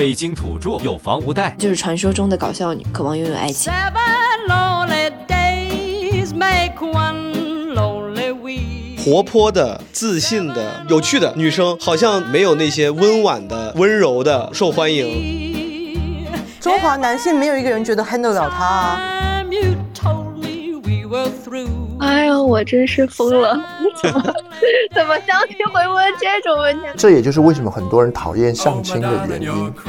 北京土著有房无贷，就是传说中的搞笑女，渴望拥有爱情。活泼的、自信的、有趣的女生，好像没有那些温婉的、温柔的受欢迎。中华男性没有一个人觉得 handle 了她啊！哎呦，我真是疯了！怎么 怎么相亲会问这种问题？这也就是为什么很多人讨厌相亲的原因。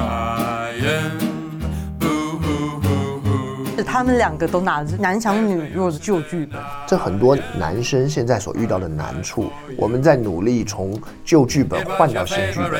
他们两个都拿着男强女弱的旧剧本，这很多男生现在所遇到的难处，我们在努力从旧剧本换到新剧本。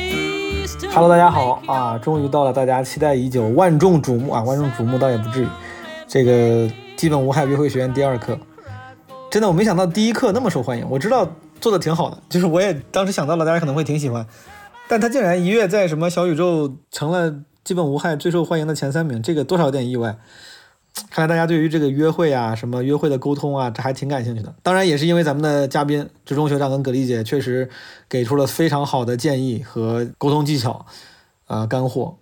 Hello，大家好啊！终于到了大家期待已久、万众瞩目啊！万众瞩目倒也不至于。这个基本无害约会学院第二课，真的我没想到第一课那么受欢迎。我知道做的挺好的，就是我也当时想到了大家可能会挺喜欢，但他竟然一跃在什么小宇宙成了基本无害最受欢迎的前三名，这个多少有点意外。看来大家对于这个约会啊，什么约会的沟通啊，这还挺感兴趣的。当然也是因为咱们的嘉宾职中学长跟葛丽姐确实给出了非常好的建议和沟通技巧，啊干货。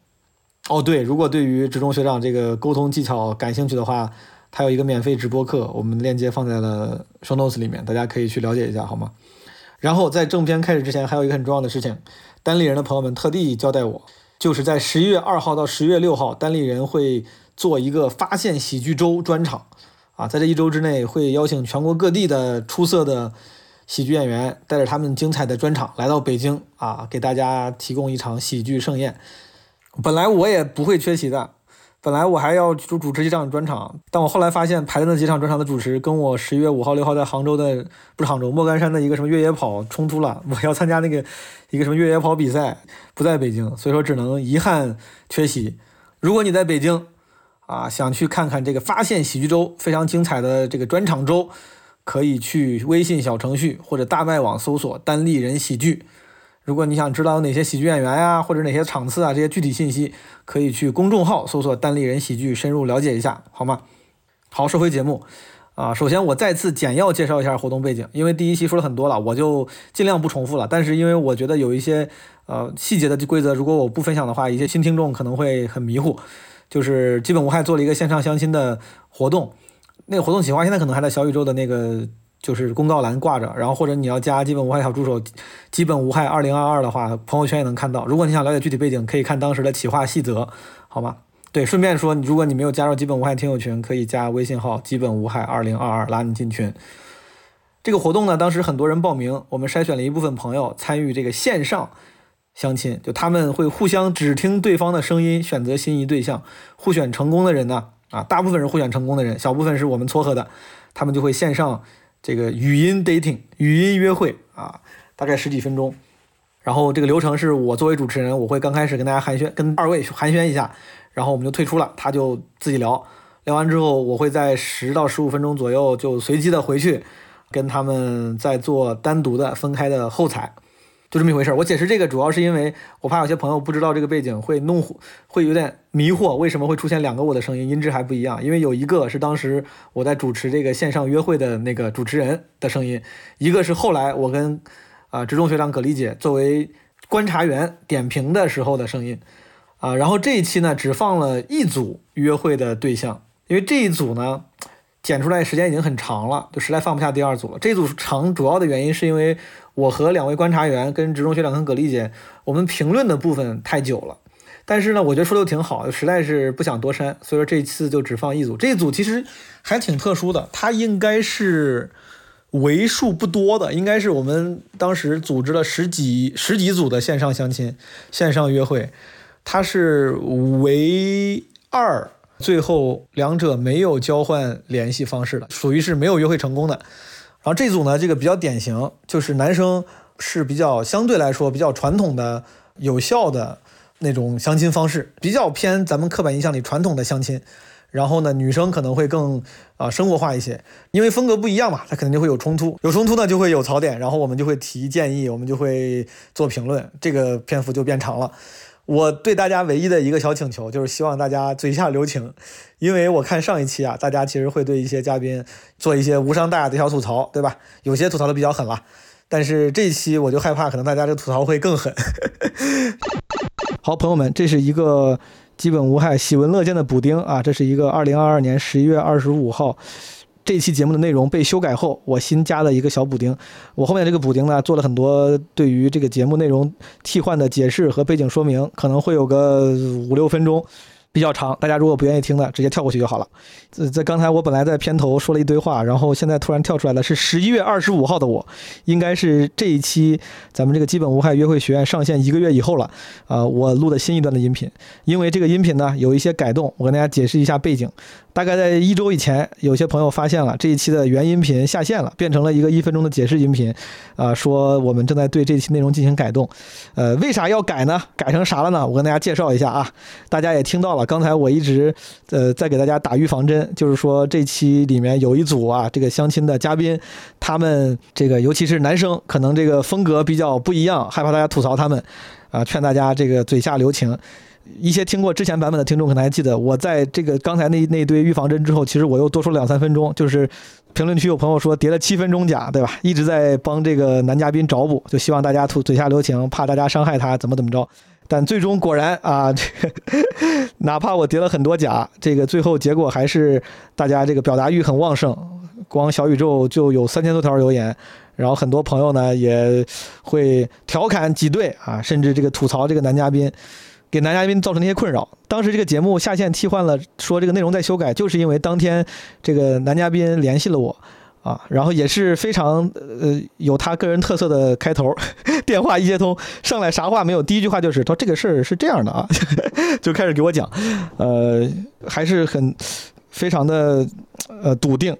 哦对，如果对于职中学长这个沟通技巧感兴趣的话，他有一个免费直播课，我们链接放在了 show notes 里面，大家可以去了解一下，好吗？然后在正片开始之前，还有一个很重要的事情，单立人的朋友们特地交代我，就是在十一月二号到十一月六号，单立人会。做一个发现喜剧周专场，啊，在这一周之内会邀请全国各地的出色的喜剧演员，带着他们精彩的专场来到北京，啊，给大家提供一场喜剧盛宴。本来我也不会缺席的，本来我还要主主持一场专场，但我后来发现排的那几场专场的主持跟我十一月五号六号在杭州的不是杭州莫干山的一个什么越野跑冲突了，我要参加那个一个什么越野跑比赛，不在北京，所以说只能遗憾缺席。如果你在北京，啊，想去看看这个发现喜剧周非常精彩的这个专场周，可以去微信小程序或者大麦网搜索“单立人喜剧”。如果你想知道哪些喜剧演员呀，或者哪些场次啊，这些具体信息，可以去公众号搜索“单立人喜剧”，深入了解一下，好吗？好，说回节目啊，首先我再次简要介绍一下活动背景，因为第一期说了很多了，我就尽量不重复了。但是因为我觉得有一些呃细节的规则，如果我不分享的话，一些新听众可能会很迷糊。就是基本无害做了一个线上相亲的活动，那个活动企划现在可能还在小宇宙的那个就是公告栏挂着，然后或者你要加基本无害小助手，基本无害二零二二的话，朋友圈也能看到。如果你想了解具体背景，可以看当时的企划细则，好吗？对，顺便说，如果你没有加入基本无害听友群，可以加微信号基本无害二零二二拉你进群。这个活动呢，当时很多人报名，我们筛选了一部分朋友参与这个线上。相亲就他们会互相只听对方的声音选择心仪对象，互选成功的人呢啊，大部分人互选成功的人，小部分是我们撮合的，他们就会线上这个语音 dating 语音约会啊，大概十几分钟，然后这个流程是我作为主持人，我会刚开始跟大家寒暄，跟二位寒暄一下，然后我们就退出了，他就自己聊聊完之后，我会在十到十五分钟左右就随机的回去跟他们再做单独的分开的后采。就这么一回事儿。我解释这个主要是因为我怕有些朋友不知道这个背景会弄会有点迷惑，为什么会出现两个我的声音，音质还不一样？因为有一个是当时我在主持这个线上约会的那个主持人的声音，一个是后来我跟啊职中学长葛丽姐作为观察员点评的时候的声音啊。然后这一期呢只放了一组约会的对象，因为这一组呢。剪出来时间已经很长了，就实在放不下第二组了。这组长主要的原因是因为我和两位观察员跟职中学长跟葛丽姐，我们评论的部分太久了。但是呢，我觉得说的挺好，实在是不想多删，所以说这次就只放一组。这一组其实还挺特殊的，它应该是为数不多的，应该是我们当时组织了十几十几组的线上相亲、线上约会，它是唯二。最后两者没有交换联系方式的，属于是没有约会成功的。然后这组呢，这个比较典型，就是男生是比较相对来说比较传统的、有效的那种相亲方式，比较偏咱们刻板印象里传统的相亲。然后呢，女生可能会更啊生活化一些，因为风格不一样嘛，它肯定就会有冲突，有冲突呢就会有槽点，然后我们就会提建议，我们就会做评论，这个篇幅就变长了。我对大家唯一的一个小请求就是希望大家嘴下留情，因为我看上一期啊，大家其实会对一些嘉宾做一些无伤大雅的小吐槽，对吧？有些吐槽的比较狠了，但是这一期我就害怕可能大家这吐槽会更狠。好，朋友们，这是一个。基本无害、喜闻乐见的补丁啊！这是一个二零二二年十一月二十五号这期节目的内容被修改后，我新加了一个小补丁。我后面这个补丁呢，做了很多对于这个节目内容替换的解释和背景说明，可能会有个五六分钟。比较长，大家如果不愿意听的，直接跳过去就好了。在在刚才我本来在片头说了一堆话，然后现在突然跳出来了，是十一月二十五号的我，应该是这一期咱们这个基本无害约会学院上线一个月以后了。啊，我录的新一段的音频，因为这个音频呢有一些改动，我跟大家解释一下背景。大概在一周以前，有些朋友发现了这一期的原音频下线了，变成了一个一分钟的解释音频，啊，说我们正在对这期内容进行改动，呃，为啥要改呢？改成啥了呢？我跟大家介绍一下啊，大家也听到了，刚才我一直呃在给大家打预防针，就是说这期里面有一组啊，这个相亲的嘉宾，他们这个尤其是男生，可能这个风格比较不一样，害怕大家吐槽他们，啊，劝大家这个嘴下留情。一些听过之前版本的听众可能还记得，我在这个刚才那那堆预防针之后，其实我又多说了两三分钟。就是评论区有朋友说叠了七分钟假，对吧？一直在帮这个男嘉宾找补，就希望大家吐嘴下留情，怕大家伤害他，怎么怎么着。但最终果然啊，这个哪怕我叠了很多假，这个最后结果还是大家这个表达欲很旺盛，光小宇宙就有三千多条留言，然后很多朋友呢也会调侃挤兑啊，甚至这个吐槽这个男嘉宾。给男嘉宾造成那些困扰。当时这个节目下线替换了，说这个内容在修改，就是因为当天这个男嘉宾联系了我，啊，然后也是非常呃有他个人特色的开头，电话一接通上来啥话没有，第一句话就是说这个事儿是这样的啊，就开始给我讲，呃，还是很非常的呃笃定，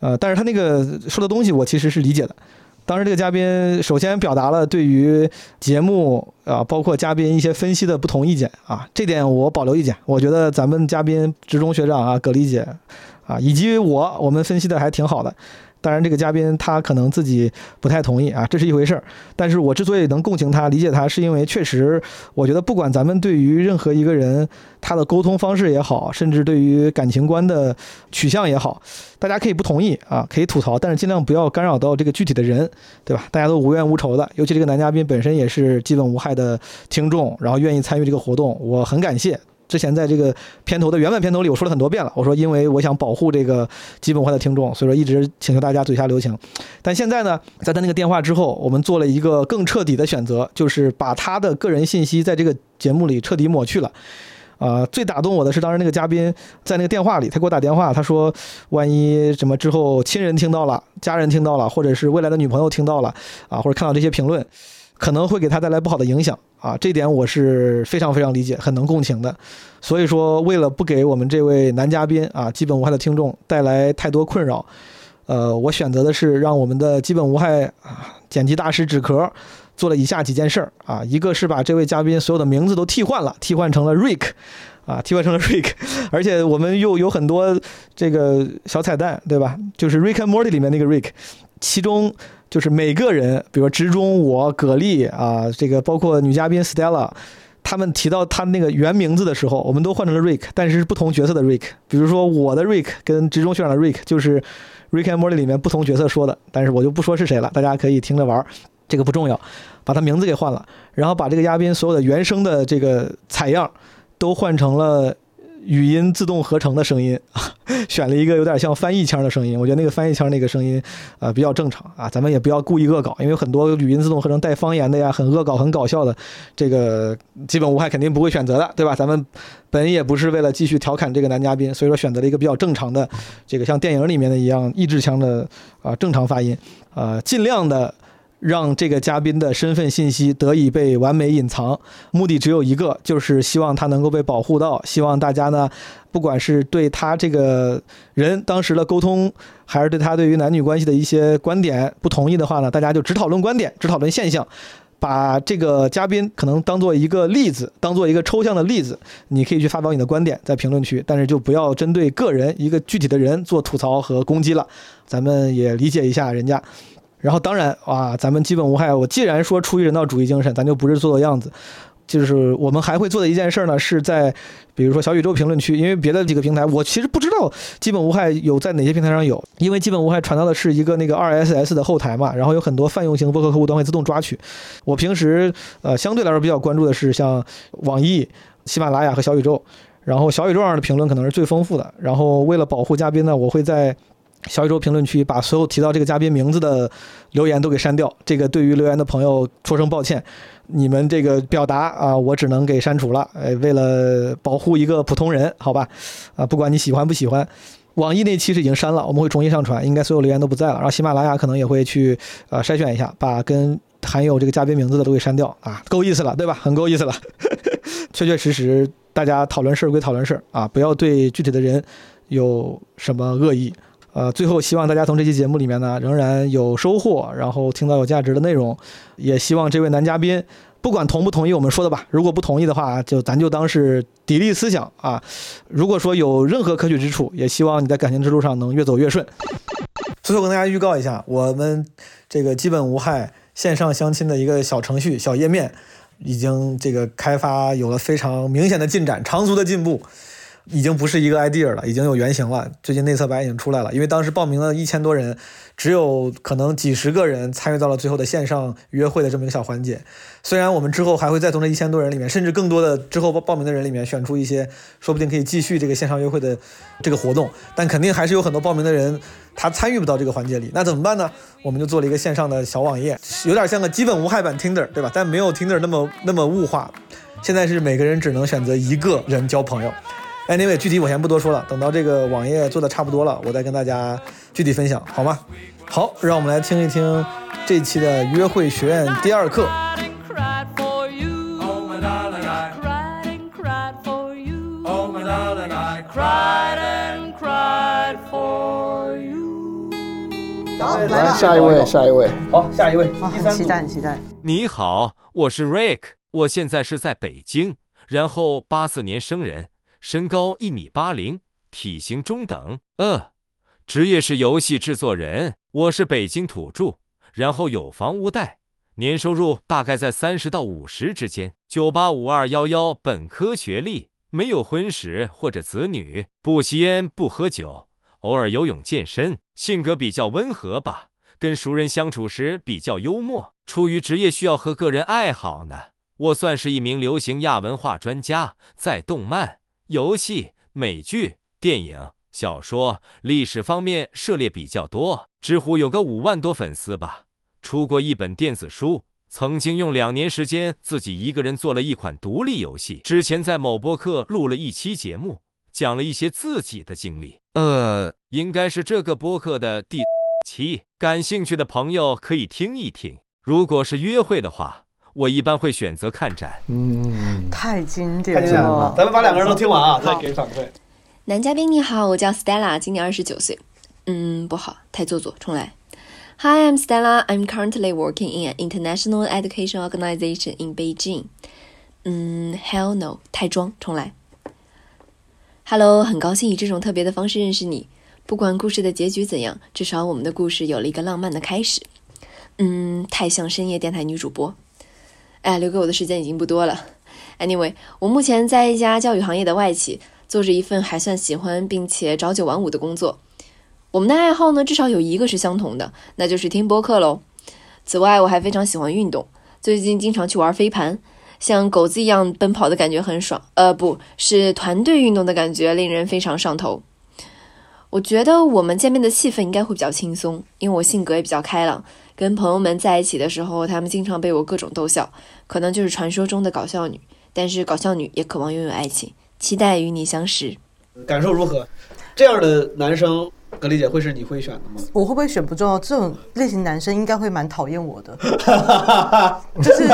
呃，但是他那个说的东西我其实是理解的。当时这个嘉宾首先表达了对于节目啊，包括嘉宾一些分析的不同意见啊，这点我保留意见。我觉得咱们嘉宾职中学长啊，葛丽姐啊，以及我，我们分析的还挺好的。当然，这个嘉宾他可能自己不太同意啊，这是一回事儿。但是我之所以能共情他、理解他，是因为确实，我觉得不管咱们对于任何一个人他的沟通方式也好，甚至对于感情观的取向也好，大家可以不同意啊，可以吐槽，但是尽量不要干扰到这个具体的人，对吧？大家都无冤无仇的，尤其这个男嘉宾本身也是基本无害的听众，然后愿意参与这个活动，我很感谢。之前在这个片头的原版片头里，我说了很多遍了。我说，因为我想保护这个基本化的听众，所以说一直请求大家嘴下留情。但现在呢，在他那个电话之后，我们做了一个更彻底的选择，就是把他的个人信息在这个节目里彻底抹去了。啊，最打动我的是当时那个嘉宾在那个电话里，他给我打电话，他说，万一什么之后亲人听到了，家人听到了，或者是未来的女朋友听到了，啊，或者看到这些评论。可能会给他带来不好的影响啊，这点我是非常非常理解，很能共情的。所以说，为了不给我们这位男嘉宾啊，基本无害的听众带来太多困扰，呃，我选择的是让我们的基本无害啊剪辑大师纸壳做了以下几件事儿啊，一个是把这位嘉宾所有的名字都替换了，替换成了 Rick，啊，替换成了 Rick，而且我们又有很多这个小彩蛋，对吧？就是 Rick and Morty 里面那个 Rick，其中。就是每个人，比如说直中我葛丽啊，这个包括女嘉宾 Stella，他们提到他那个原名字的时候，我们都换成了 Rick，但是是不同角色的 Rick。比如说我的 Rick 跟直中学长的 Rick 就是 Rick and Morty 里面不同角色说的，但是我就不说是谁了，大家可以听着玩，这个不重要，把他名字给换了，然后把这个嘉宾所有的原声的这个采样都换成了。语音自动合成的声音，选了一个有点像翻译腔的声音，我觉得那个翻译腔那个声音，呃，比较正常啊。咱们也不要故意恶搞，因为很多语音自动合成带方言的呀，很恶搞、很搞笑的，这个基本无害，肯定不会选择的，对吧？咱们本也不是为了继续调侃这个男嘉宾，所以说选择了一个比较正常的，这个像电影里面的一样意志腔的啊正常发音，呃，尽量的。让这个嘉宾的身份信息得以被完美隐藏，目的只有一个，就是希望他能够被保护到。希望大家呢，不管是对他这个人当时的沟通，还是对他对于男女关系的一些观点不同意的话呢，大家就只讨论观点，只讨论现象，把这个嘉宾可能当做一个例子，当做一个抽象的例子，你可以去发表你的观点在评论区，但是就不要针对个人一个具体的人做吐槽和攻击了。咱们也理解一下人家。然后当然啊，咱们基本无害。我既然说出于人道主义精神，咱就不是做做样子。就是我们还会做的一件事呢，是在比如说小宇宙评论区，因为别的几个平台，我其实不知道基本无害有在哪些平台上有，因为基本无害传到的是一个那个 RSS 的后台嘛，然后有很多泛用型播客客户端会自动抓取。我平时呃相对来说比较关注的是像网易、喜马拉雅和小宇宙，然后小宇宙上的评论可能是最丰富的。然后为了保护嘉宾呢，我会在。小宇宙评论区把所有提到这个嘉宾名字的留言都给删掉，这个对于留言的朋友说声抱歉，你们这个表达啊，我只能给删除了。哎，为了保护一个普通人，好吧，啊，不管你喜欢不喜欢，网易那期是已经删了，我们会重新上传，应该所有留言都不在了。然后喜马拉雅可能也会去呃筛选一下，把跟含有这个嘉宾名字的都给删掉啊，够意思了，对吧？很够意思了，确确实实，大家讨论事儿归讨论事儿啊，不要对具体的人有什么恶意。呃，最后希望大家从这期节目里面呢，仍然有收获，然后听到有价值的内容。也希望这位男嘉宾，不管同不同意我们说的吧，如果不同意的话，就咱就当是砥砺思想啊。如果说有任何可取之处，也希望你在感情之路上能越走越顺。最后跟大家预告一下，我们这个基本无害线上相亲的一个小程序、小页面，已经这个开发有了非常明显的进展，长足的进步。已经不是一个 idea 了，已经有原型了。最近内测版已经出来了，因为当时报名了一千多人，只有可能几十个人参与到了最后的线上约会的这么一个小环节。虽然我们之后还会再从这一千多人里面，甚至更多的之后报报名的人里面选出一些，说不定可以继续这个线上约会的这个活动，但肯定还是有很多报名的人他参与不到这个环节里。那怎么办呢？我们就做了一个线上的小网页，有点像个基本无害版 Tinder，对吧？但没有 Tinder 那么那么物化。现在是每个人只能选择一个人交朋友。Anyway，具体我先不多说了，等到这个网页做的差不多了，我再跟大家具体分享，好吗？好，让我们来听一听这期的约会学院第二课。好，来下一位，下一位。好，下一位。很期待，很期待。你好，我是 Rick，我现在是在北京，然后八四年生人。身高一米八零，体型中等。呃，职业是游戏制作人。我是北京土著，然后有房无贷，年收入大概在三十到五十之间。九八五二幺幺本科学历，没有婚史或者子女，不吸烟不喝酒，偶尔游泳健身。性格比较温和吧，跟熟人相处时比较幽默。出于职业需要和个人爱好呢，我算是一名流行亚文化专家，在动漫。游戏、美剧、电影、小说、历史方面涉猎比较多，知乎有个五万多粉丝吧。出过一本电子书，曾经用两年时间自己一个人做了一款独立游戏。之前在某播客录了一期节目，讲了一些自己的经历。呃，应该是这个播客的第期，感兴趣的朋友可以听一听。如果是约会的话。我一般会选择看展。嗯，太经典了。咱们把两个人都听完啊，再给反馈。男嘉宾你好，我叫 Stella，今年二十九岁。嗯，不好，太做作，重来。Hi, I'm Stella. I'm currently working in an international education organization in Beijing. 嗯，Hell no，太装，重来。Hello，很高兴以这种特别的方式认识你。不管故事的结局怎样，至少我们的故事有了一个浪漫的开始。嗯，太像深夜电台女主播。哎，留给我的时间已经不多了。Anyway，我目前在一家教育行业的外企，做着一份还算喜欢并且朝九晚五的工作。我们的爱好呢，至少有一个是相同的，那就是听播客喽。此外，我还非常喜欢运动，最近经常去玩飞盘，像狗子一样奔跑的感觉很爽。呃，不是团队运动的感觉，令人非常上头。我觉得我们见面的气氛应该会比较轻松，因为我性格也比较开朗。跟朋友们在一起的时候，他们经常被我各种逗笑，可能就是传说中的搞笑女。但是搞笑女也渴望拥有爱情，期待与你相识。感受如何？这样的男生，格丽姐会是你会选的吗？我会不会选不重要，这种类型男生应该会蛮讨厌我的，就是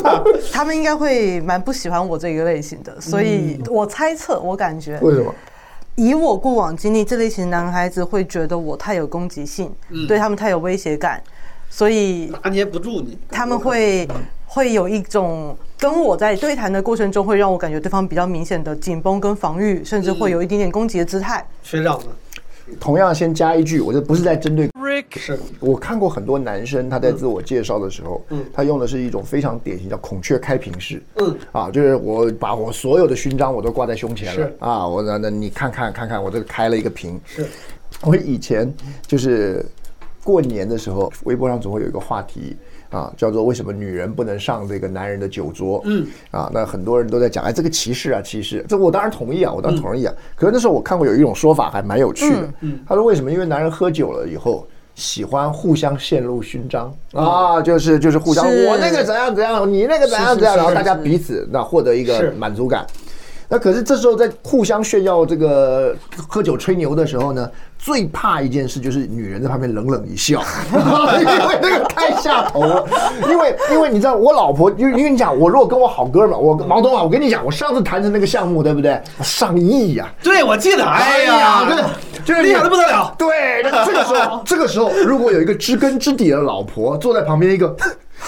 他们应该会蛮不喜欢我这个类型的。所以我猜测，我感觉为什么？以我过往经历，这类型男孩子会觉得我太有攻击性，对他们太有威胁感。所以拿捏不住你，他们会会有一种跟我在对谈的过程中，会让我感觉对方比较明显的紧绷跟防御，甚至会有一点点攻击的姿态。学长呢？同样先加一句，我这不是在针对 Rick 是我看过很多男生，他在自我介绍的时候，嗯，他用的是一种非常典型叫孔雀开屏式，嗯，啊，就是我把我所有的勋章我都挂在胸前了。是，啊，我那那你看看看看，我这个开了一个屏，是，我以前就是过年的时候，微博上总会有一个话题。啊，叫做为什么女人不能上这个男人的酒桌？嗯，啊，那很多人都在讲，哎，这个歧视啊，歧视。这我当然同意啊，我当然同意啊。可是那时候我看过有一种说法还蛮有趣的，嗯，他说为什么？因为男人喝酒了以后。喜欢互相献露勋章啊，就是就是互相，我那个怎样怎样，你那个怎样怎样，然后大家彼此那获得一个满足感。那可是这时候在互相炫耀这个喝酒吹牛的时候呢，最怕一件事就是女人在旁边冷冷一笑，因为那个太下头了。因为因为你知道我老婆，因为因为你讲我如果跟我好哥们儿，我毛东啊，我跟你讲，我上次谈的那个项目对不对？上亿呀、对，我记得，哎呀，真的就是厉害的不得了。对，那这个时候，这个时候，如果有一个知根知底的老婆坐在旁边一个。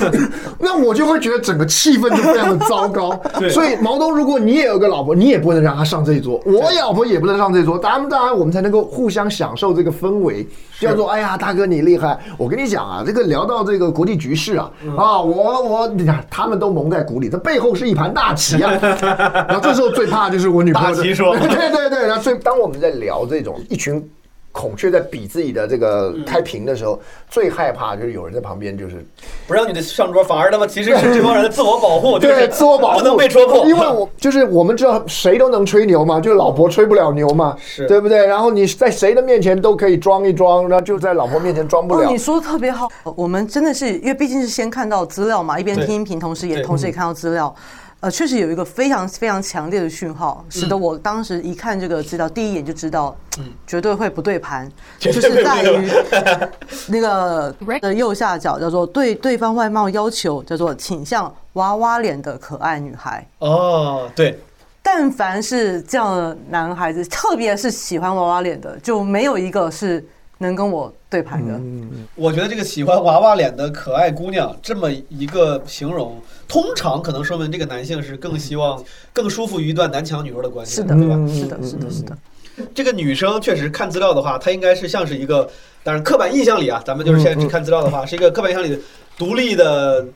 那我就会觉得整个气氛就非常的糟糕，对。所以毛东，如果你也有个老婆，你也不能让她上这一桌，我老婆也不能上这一桌，当然当然我们才能够互相享受这个氛围，叫做哎呀大哥你厉害，我跟你讲啊，这个聊到这个国际局势啊，嗯。啊我我你看他们都蒙在鼓里，这背后是一盘大棋啊，然后这时候最怕就是我女朋友大棋说。对对对，然后最当我们在聊这种一群孔雀在比自己的这个开屏的时候，最害怕就是有人在旁边就是不让你的上桌，反而他妈其实是这帮人的自我保护，就是对自我保护不能被戳破。因为我 就是我们知道谁都能吹牛嘛，就是老婆吹不了牛嘛，是对不对？然后你在谁的面前都可以装一装，然后就在老婆面前装不哦，了你。说的特别好，我们真的是因为毕竟是先看到资料嘛，一边听音频，同时也同时也看到资料。呃，确实有一个非常非常强烈的讯号，使嗯。得我当时一看这个资料，第一眼就知道，绝对会不对盘，就是在于 那个的右下角叫做对对方外貌要求叫做倾向娃娃脸的可爱女孩。哦，对，但凡是这样的男孩子，特别是喜欢娃娃脸的，就没有一个是能跟我对盘的。我觉得这个喜欢娃娃脸的可爱姑娘这么一个形容，通常可能说明这个男性是更希望、更舒服于一段男强女弱的关系，是的，对吧？是的，是的，是的。这个女生确实看资料的话，她应该是像是一个，当然刻板印象里啊，咱们就是现在只看资料的话，是一个刻板印象里的独立的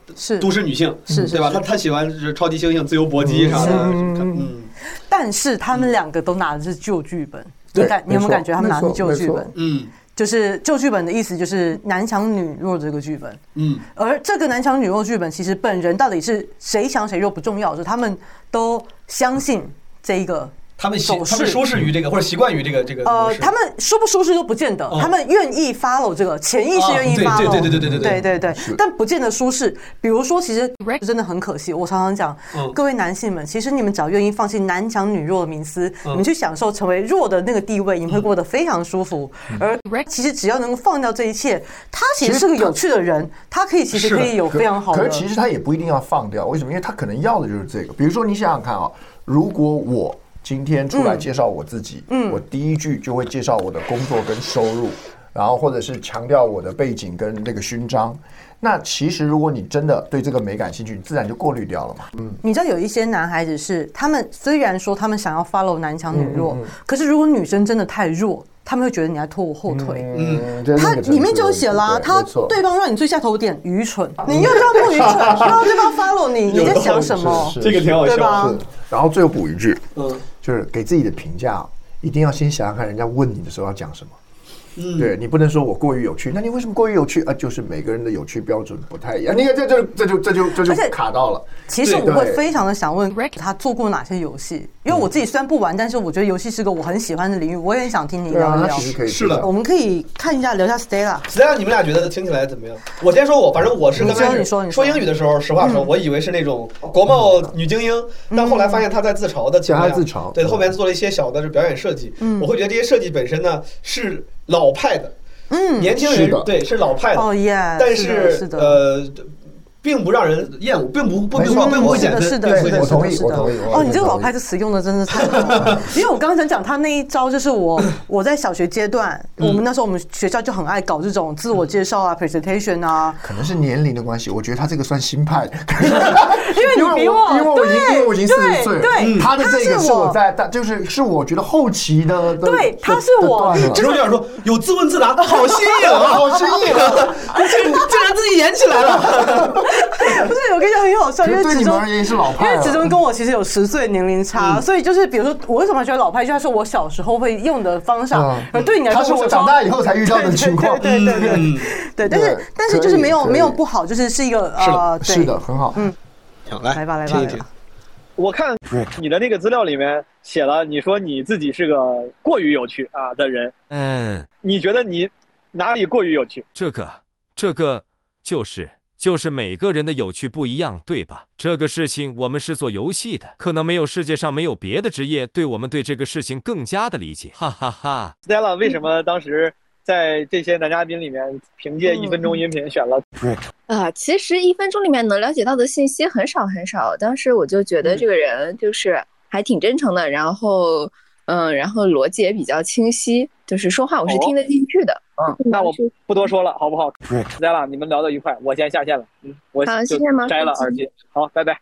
都市女性，是是对吧？她她喜欢就是超级猩猩、自由搏击啥的，嗯但是他们两个都拿的是旧剧本，你对感你有没有感觉他们拿的是旧剧本？嗯就是旧剧本的意思就是男强女弱这个剧本，嗯，而这个男强女弱剧本其实本人到底是谁强谁弱不重要，就是他们都相信这一个。他们习他们舒适于这个或者习惯于这个这个呃，他们舒不舒适都不见得，哦他们愿意 follow 这个潜意识愿意 follow，对对对对对对对对对，但不见得舒适。比如说，其实真的很可惜，我常常讲嗯，各位男性们，其实你们只要愿意放弃男强女弱的迷思，嗯你们去享受成为弱的那个地位，你们会过得非常舒服。嗯而其实只要能够放掉这一切，他其实是个有趣的人，他可以其实可以有非常好的可是。其实他也不一定要放掉，为什么？因为他可能要的就是这个。比如说，你想想看啊，如果我今天出来介绍我自己，嗯，我第一句就会介绍我的工作跟收入，然后或者是强调我的背景跟那个勋章。那其实如果你真的对这个没感兴趣，你自然就过滤掉了嘛。嗯，你知道有一些男孩子是，他们虽然说他们想要 follow 男强女弱，嗯可是如果女生真的太弱，他们会觉得你在拖我后腿。嗯，他里面就有写啦、他对方让你最下头点愚蠢，你又这样不愚蠢，又让对方 follow 你，你在想什么？是这个挺好笑对吧，然后最后补一句，嗯就是给自己的评价，一定要先想想看人家问你的时候要讲什么。嗯，对你不能说我过于有趣，那你为什么过于有趣啊？就是每个人的有趣标准不太一样。你看，这就这就这就这就卡到了。其实我会非常的想问他做过哪些游戏，因为我自己虽然不玩，但是我觉得游戏是个我很喜欢的领域，我也很想听你聊一聊。其。实可以。是的。我们可以看一下，聊一下 Stella。Stella，你们俩觉得听起来怎么样？我先说我，反正我是刚开始说英语的时候，实话说，我以为是那种国贸女精英，但后来发现她在自嘲的情况下，自嘲对，后面做了一些小的表演设计，我会觉得这些设计本身呢是老派的，嗯，年轻人对是老派的，哦耶，但是的是的，呃，并不让人厌恶，并不不并不并不会减分。是的，是的，是的，我同意是的。我同意哦，你这个老派的词用的真的太好了，因为我刚刚想讲他那一招，就是我 我在小学阶段，嗯。我们那时候我们学校就很爱搞这种自我介绍啊、presentation 啊，可能是年龄的关系，我觉得他这个算新派，因为你比我因为我已经因为我已经四十岁了，对对他的这个是我在，但就是是我觉得后期的，对他是我。就想说有自问自答，好新颖啊，好新颖啊！竟竟然自己演起来了。不是，我跟你讲很好笑，因为对子中因派啊为子中跟我其实有十岁年龄差，所以就是比如说我为什么觉得老派，就是他是我小时候会用的方向嗯，而对你来说，他是我长大以后才遇到的对情况对对对对嗯对，但是但是就是没有没有不好，就是是一个呃，对是的，很好。嗯，好，来来吧来吧。我看你的那个资料里面写了，你说你自己是个过于有趣啊的人，嗯，你觉得你哪里过于有趣？这个这个就是就是每个人的有趣不一样，对吧？这个事情我们是做游戏的，可能没有世界上没有别的职业对我们对这个事情更加的理解，哈哈哈。Stella 为什么当时在这些男嘉宾里面凭借一分钟音频选了？啊，其实一分钟里面能了解到的信息很少很少。当时我就觉得这个人就是还挺真诚的，然后嗯，然后逻辑也比较清晰，就是说话我是听得进去的。嗯，那我不多说了，好不好？Stella，你们聊得愉快，我先下线了。嗯，我好就谢谢摘了耳机。好，拜拜。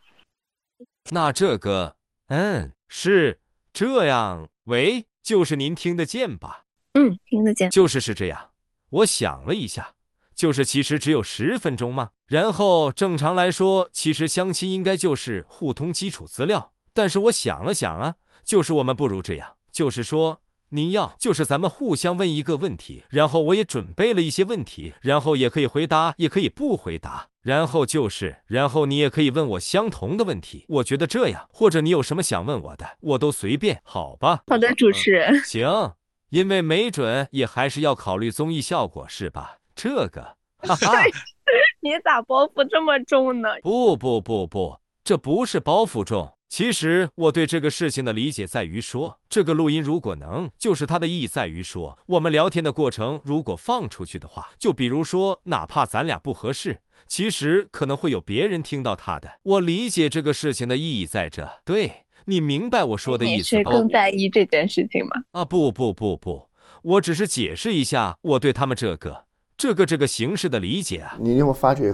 那这个，嗯，是这样。喂，就是您听得见吧？嗯，听得见。就是是这样。我想了一下，就是其实只有十分钟嘛。然后正常来说，其实相亲应该就是互通基础资料。但是我想了想啊，就是我们不如这样，就是说您要就是咱们互相问一个问题，然后我也准备了一些问题，然后也可以回答，也可以不回答。然后就是，然后你也可以问我相同的问题。我觉得这样，或者你有什么想问我的，我都随便，好吧？好的，主持人。行，因为没准也还是要考虑综艺效果，是吧？这个，哈哈，你咋包袱这么重呢？不不不不，这不是包袱重。其实我对这个事情的理解在于说，这个录音如果能，就是它的意义在于说，我们聊天的过程如果放出去的话，就比如说，哪怕咱俩不合适，其实可能会有别人听到他的。我理解这个事情的意义在这，对你明白我说的意你思你？是更在意这件事情吗？啊，不不不不，我只是解释一下我对他们这个这个这个形式的理解啊。你有没有发觉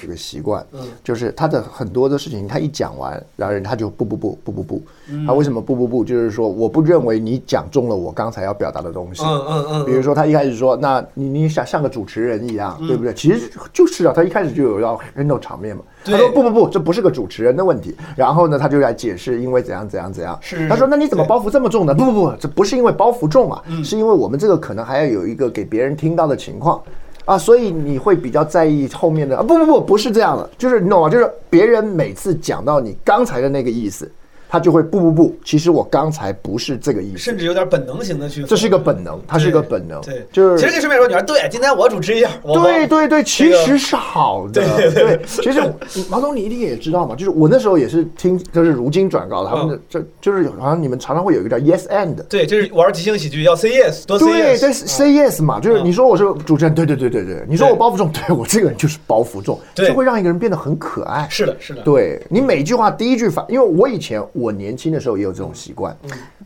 这个习惯，就是他的很多的事情，他一讲完，然后人他就不不不不不不，他为什么不不不？就是说我不认为你讲中了我刚才要表达的东西。嗯嗯嗯，比如说他一开始说，那你你想像个主持人一样，对不对？其实就是啊，他一开始就有要 handle 场面嘛。他说不不不，这不是个主持人的问题。然后呢，他就来解释，因为怎样怎样怎样。是他说那你怎么包袱这么重呢？不不不，这不是因为包袱重啊，嗯是因为我们这个可能还要有一个给别人听到的情况。啊，所以你会比较在意后面的啊？不不不，不是这样的，就是你懂吗？就是别人每次讲到你刚才的那个意思，他就会不不不，其实我刚才不是这个意思，甚至有点本能型的去，这是一个本能，它是一个本能，对，就是其实跟顺便说，你说对，今天我主持一下，对对对，其实是好的。对对对。其实毛总你一定也知道嘛，就是我那时候也是听，就是如今转告他们的，这就是好像你们常常会有一个叫 yes and。对，就是玩即兴喜剧要 say yes，多 say 对 yes，对，say yes 嘛，就是嗯。你说我是主持人，对对对对对，你说我包袱重，对我这个人就是包袱重，对。就会让一个人变得很可爱。是的，是的，对你每一句话第一句反，因为我以前我年轻的时候也有这种习惯，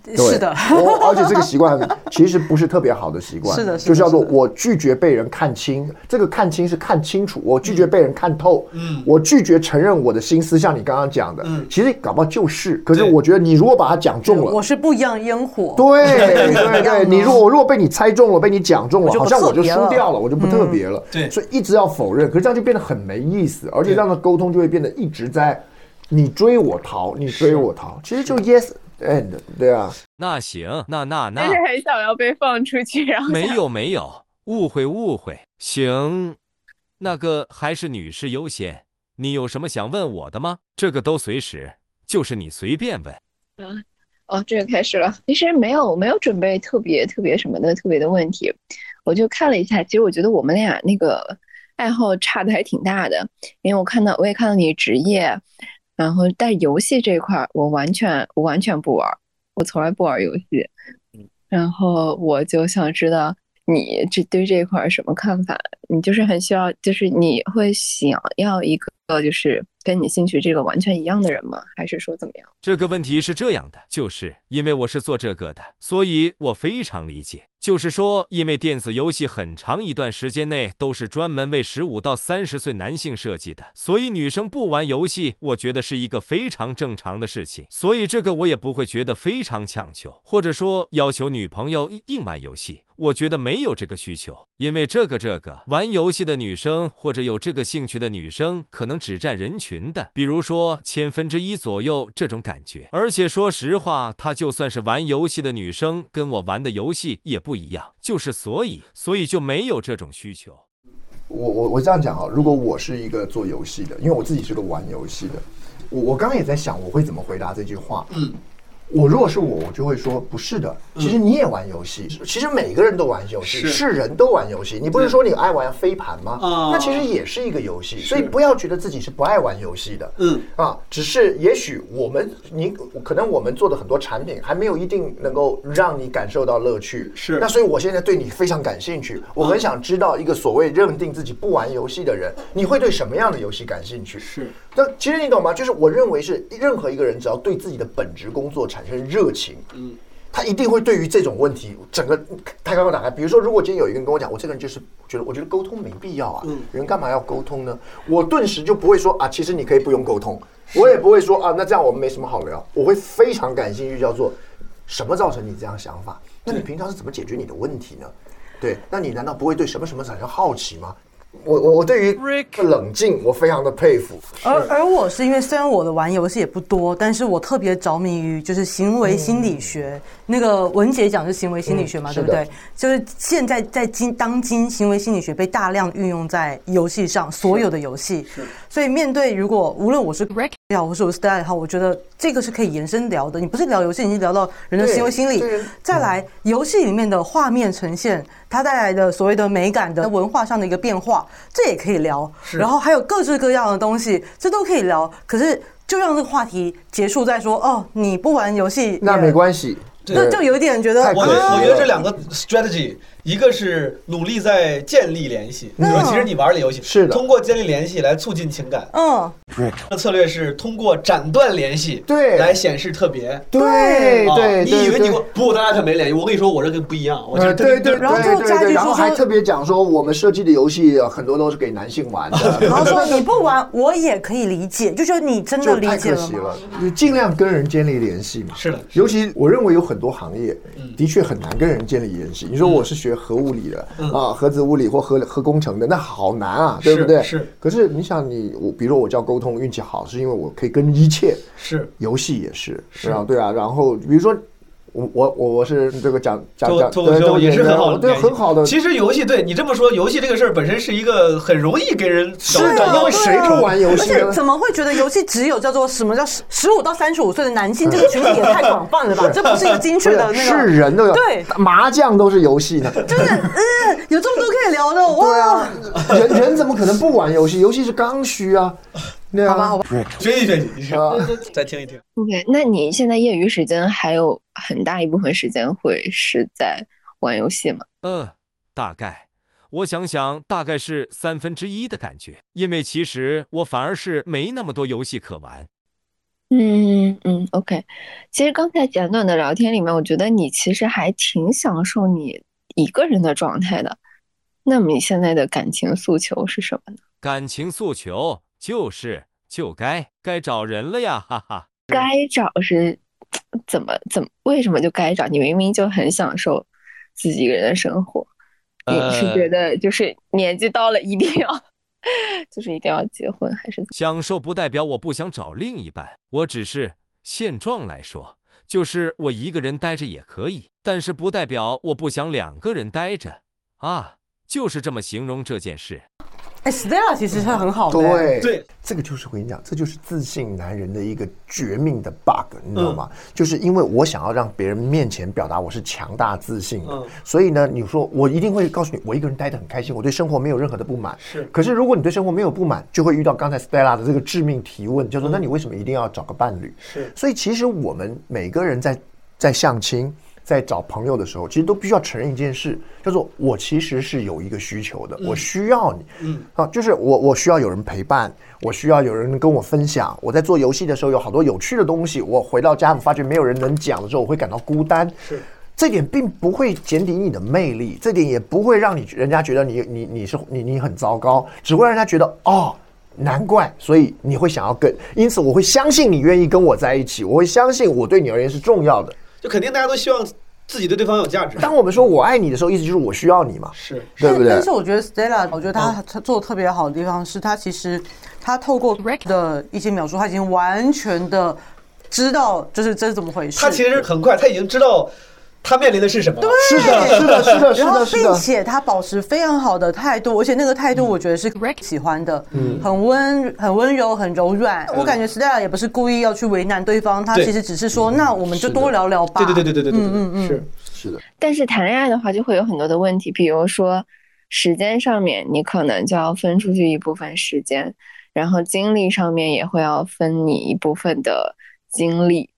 对。是的，我而且这个习惯 其实不是特别好的习惯，是的是的就是叫做我拒绝被人看清，这个看清是看清楚，我拒绝被人看透，嗯。我拒绝承认我的心思，像你刚刚讲的，嗯。其实搞不好就是，可是我觉得你如果把它讲中了我。是不一样烟火，对对 对，哦你如果如果被你猜中了，被你讲中了，好像我就输掉了，我就不特别了。对。所以一直要否认，可是这样就变得很没意思，而且这样的沟通就会变得一直在你追我逃，你追我逃，其实就 yes and 对啊，那行，那那那但是很想要被放出去，然后 没有没有，误会误会。行，那个还是女士优先。你有什么想问我的吗？这个都随时，就是你随便问。哦，这就开始了。其实没有没有准备特别特别什么的特别的问题，我就看了一下。其实我觉得我们俩那个爱好差的还挺大的，因为我看到我也看到你职业，然后但游戏这一块儿我完全我完全不玩儿，我从来不玩儿游戏。然后我就想知道，你这对这一块什么看法？你就是很需要，就是你会想要一个就是跟你兴趣这个完全一样的人吗？还是说怎么样？这个问题是这样的，就是因为我是做这个的，所以我非常理解。就是说，因为电子游戏很长一段时间内都是专门为十五到三十岁男性设计的，所以女生不玩游戏，我觉得是一个非常正常的事情。所以这个我也不会觉得非常强求，或者说要求女朋友一定玩游戏。我觉得没有这个需求，因为这个这个玩游戏的女生或者有这个兴趣的女生，可能只占人群的，比如说千分之一左右这种感觉。而且说实话，她就算是玩游戏的女生，跟我玩的游戏也不一样，就是所以所以就没有这种需求。我我我这样讲啊，如果我是一个做游戏的，因为我自己是个玩游戏的，我我刚刚也在想我会怎么回答这句话。嗯。我如果是我，我就会说不是的。其实你也玩游戏，其实每个人都玩游戏，是人都玩游戏。你不是说你爱玩飞盘吗？那其实也是一个游戏，所以不要觉得自己是不爱玩游戏的。嗯啊，只是也许我们你可能我们做的很多产品还没有一定能够让你感受到乐趣。是那所以我现在对你非常感兴趣，我很想知道一个所谓认定自己不玩游戏的人，你会对什么样的游戏感兴趣？是。那其实你懂吗？就是我认为是任何一个人只要对自己的本职工作产生热情，嗯，他一定会对于这种问题整个开关打开。比如说，如果今天有一个人跟我讲，我这个人就是觉得，我觉得沟通没必要啊，嗯，人干嘛要沟通呢？我顿时就不会说啊，其实你可以不用沟通，我也不会说啊，那这样我们没什么好聊。我会非常感兴趣，叫做什么造成你这样想法？那你平常是怎么解决你的问题呢？对，那你难道不会对什么什么产生好奇吗？我我我对于冷静，我非常的佩服。而而我是因为虽然我的玩游戏也不多，但是我特别着迷于就是行为心理学。那个文杰讲是行为心理学嘛，对不对？就是现在在今当今行为心理学被大量运用在游戏上，所有的游戏。所以面对如果无论我是 Rick 也好，或是我是也好，我觉得这个是可以延伸聊的。你不是聊游戏，你是聊到人的行为心理。再来，游戏里面的画面呈现，它带来的所谓的美感的文化上的一个变化。这也可以聊，然后还有各式各样的东西，这都可以聊。可是就让这个话题结束再说。哦，你不玩游戏，那没关系。那就有点觉得，我我觉得这两个 strategy。一个是努力在建立联系，你说其实你玩的游戏是的，通过建立联系来促进情感。嗯，的策略是通过斩断联系，对，来显示特别。对对，你以为你不，大家可没联系。我跟你说，我这跟不一样。我对对对，然后就加句然后还特别讲说，我们设计的游戏很多都是给男性玩的。然后说 你不玩，我也可以理解。就说你真的理解了吗？你尽量跟人建立联系嘛。是的，尤其我认为有很多行业的确很难跟人建立联系。你说我是学核物理的。啊，核子物理或核核工程的那好难啊，对不对？是。可是你想，你我比如说我叫沟通运气好，是因为我可以跟一切是游戏也是是啊，对啊。然后比如说。我我我我是这个讲讲讲脱口秀也是很好的，对很好的。其实游戏对你这么说，游戏这个事儿本身是一个很容易给人是因为谁不玩游戏？而且怎么会觉得游戏只有叫做什么叫十十五到三十五岁的男性这个群体也太广泛了吧？这不是一个精确的那个是人都有对麻将都是游戏呢，就是嗯有这么多可以聊的哇！人人怎么可能不玩游戏？游戏是刚需啊。好吧，好吧，学习学习，再听一听。OK，那你现在业余时间还有很大一部分时间会是在玩游戏吗？嗯，大概，我想想，大概是三分之一的感觉。因为其实我反而是没那么多游戏可玩。嗯嗯，OK。其实刚才简短的聊天里面，我觉得你其实还挺享受你一个人的状态的。那么你现在的感情诉求是什么呢？感情诉求。就是就该该找人了呀，哈哈！该找是怎么怎么为什么就该找？你明明就很享受自己一个人的生活，你是觉得就是年纪到了一定要 就是一定要结婚，还是享受不代表我不想找另一半，我只是现状来说，就是我一个人待着也可以，但是不代表我不想两个人待着啊，就是这么形容这件事。哎，Stella 其实是很好的。对对，这个就是我跟你讲，这就是自信男人的一个绝命的 bug，你知道吗？就是因为我想要让别人面前表达我是强大自信的，所以呢，你说我一定会告诉你，我一个人待得很开心，我对生活没有任何的不满。是，可是如果你对生活没有不满，就会遇到刚才 Stella 的这个致命提问，就说那你为什么一定要找个伴侣？是，所以其实我们每个人在在相亲。在找朋友的时候，其实都必须要承认一件事，叫做我其实是有一个需求的，我需要你，嗯，啊，就是我我需要有人陪伴，我需要有人跟我分享。我在做游戏的时候有好多有趣的东西，我回到家我发觉没有人能讲的时候，我会感到孤单。是，这点并不会减低你的魅力，这点也不会让你人家觉得你你你是你你很糟糕，只会让人家觉得哦，难怪，所以你会想要跟，因此我会相信你愿意跟我在一起，我会相信我对你而言是重要的。就肯定大家都希望自己对对方有价值。当我们说我爱你的时候，意思就是我需要你嘛，是对不对？但是我觉得 Stella，我觉得他他做的特别好的地方是他其实他透过 Rick 的一些描述，他已经完全的知道就是这是怎么回事。他其实很快，他已经知道他面临的是什么。对，是的，是的，是的，是然后的，是的。并且他保持非常好的态度，而且那个态度我觉得是 Rick 喜欢的，嗯，很温很温柔，很柔软。我感觉 Stella 也不是故意要去为难对方，他其实只是说，那我们就多聊聊吧。对对对对对对对，嗯嗯嗯。是。是的，但是谈恋爱的话，就会有很多的问题，比如说时间上面，你可能就要分出去一部分时间，然后精力上面也会要分你一部分的精力，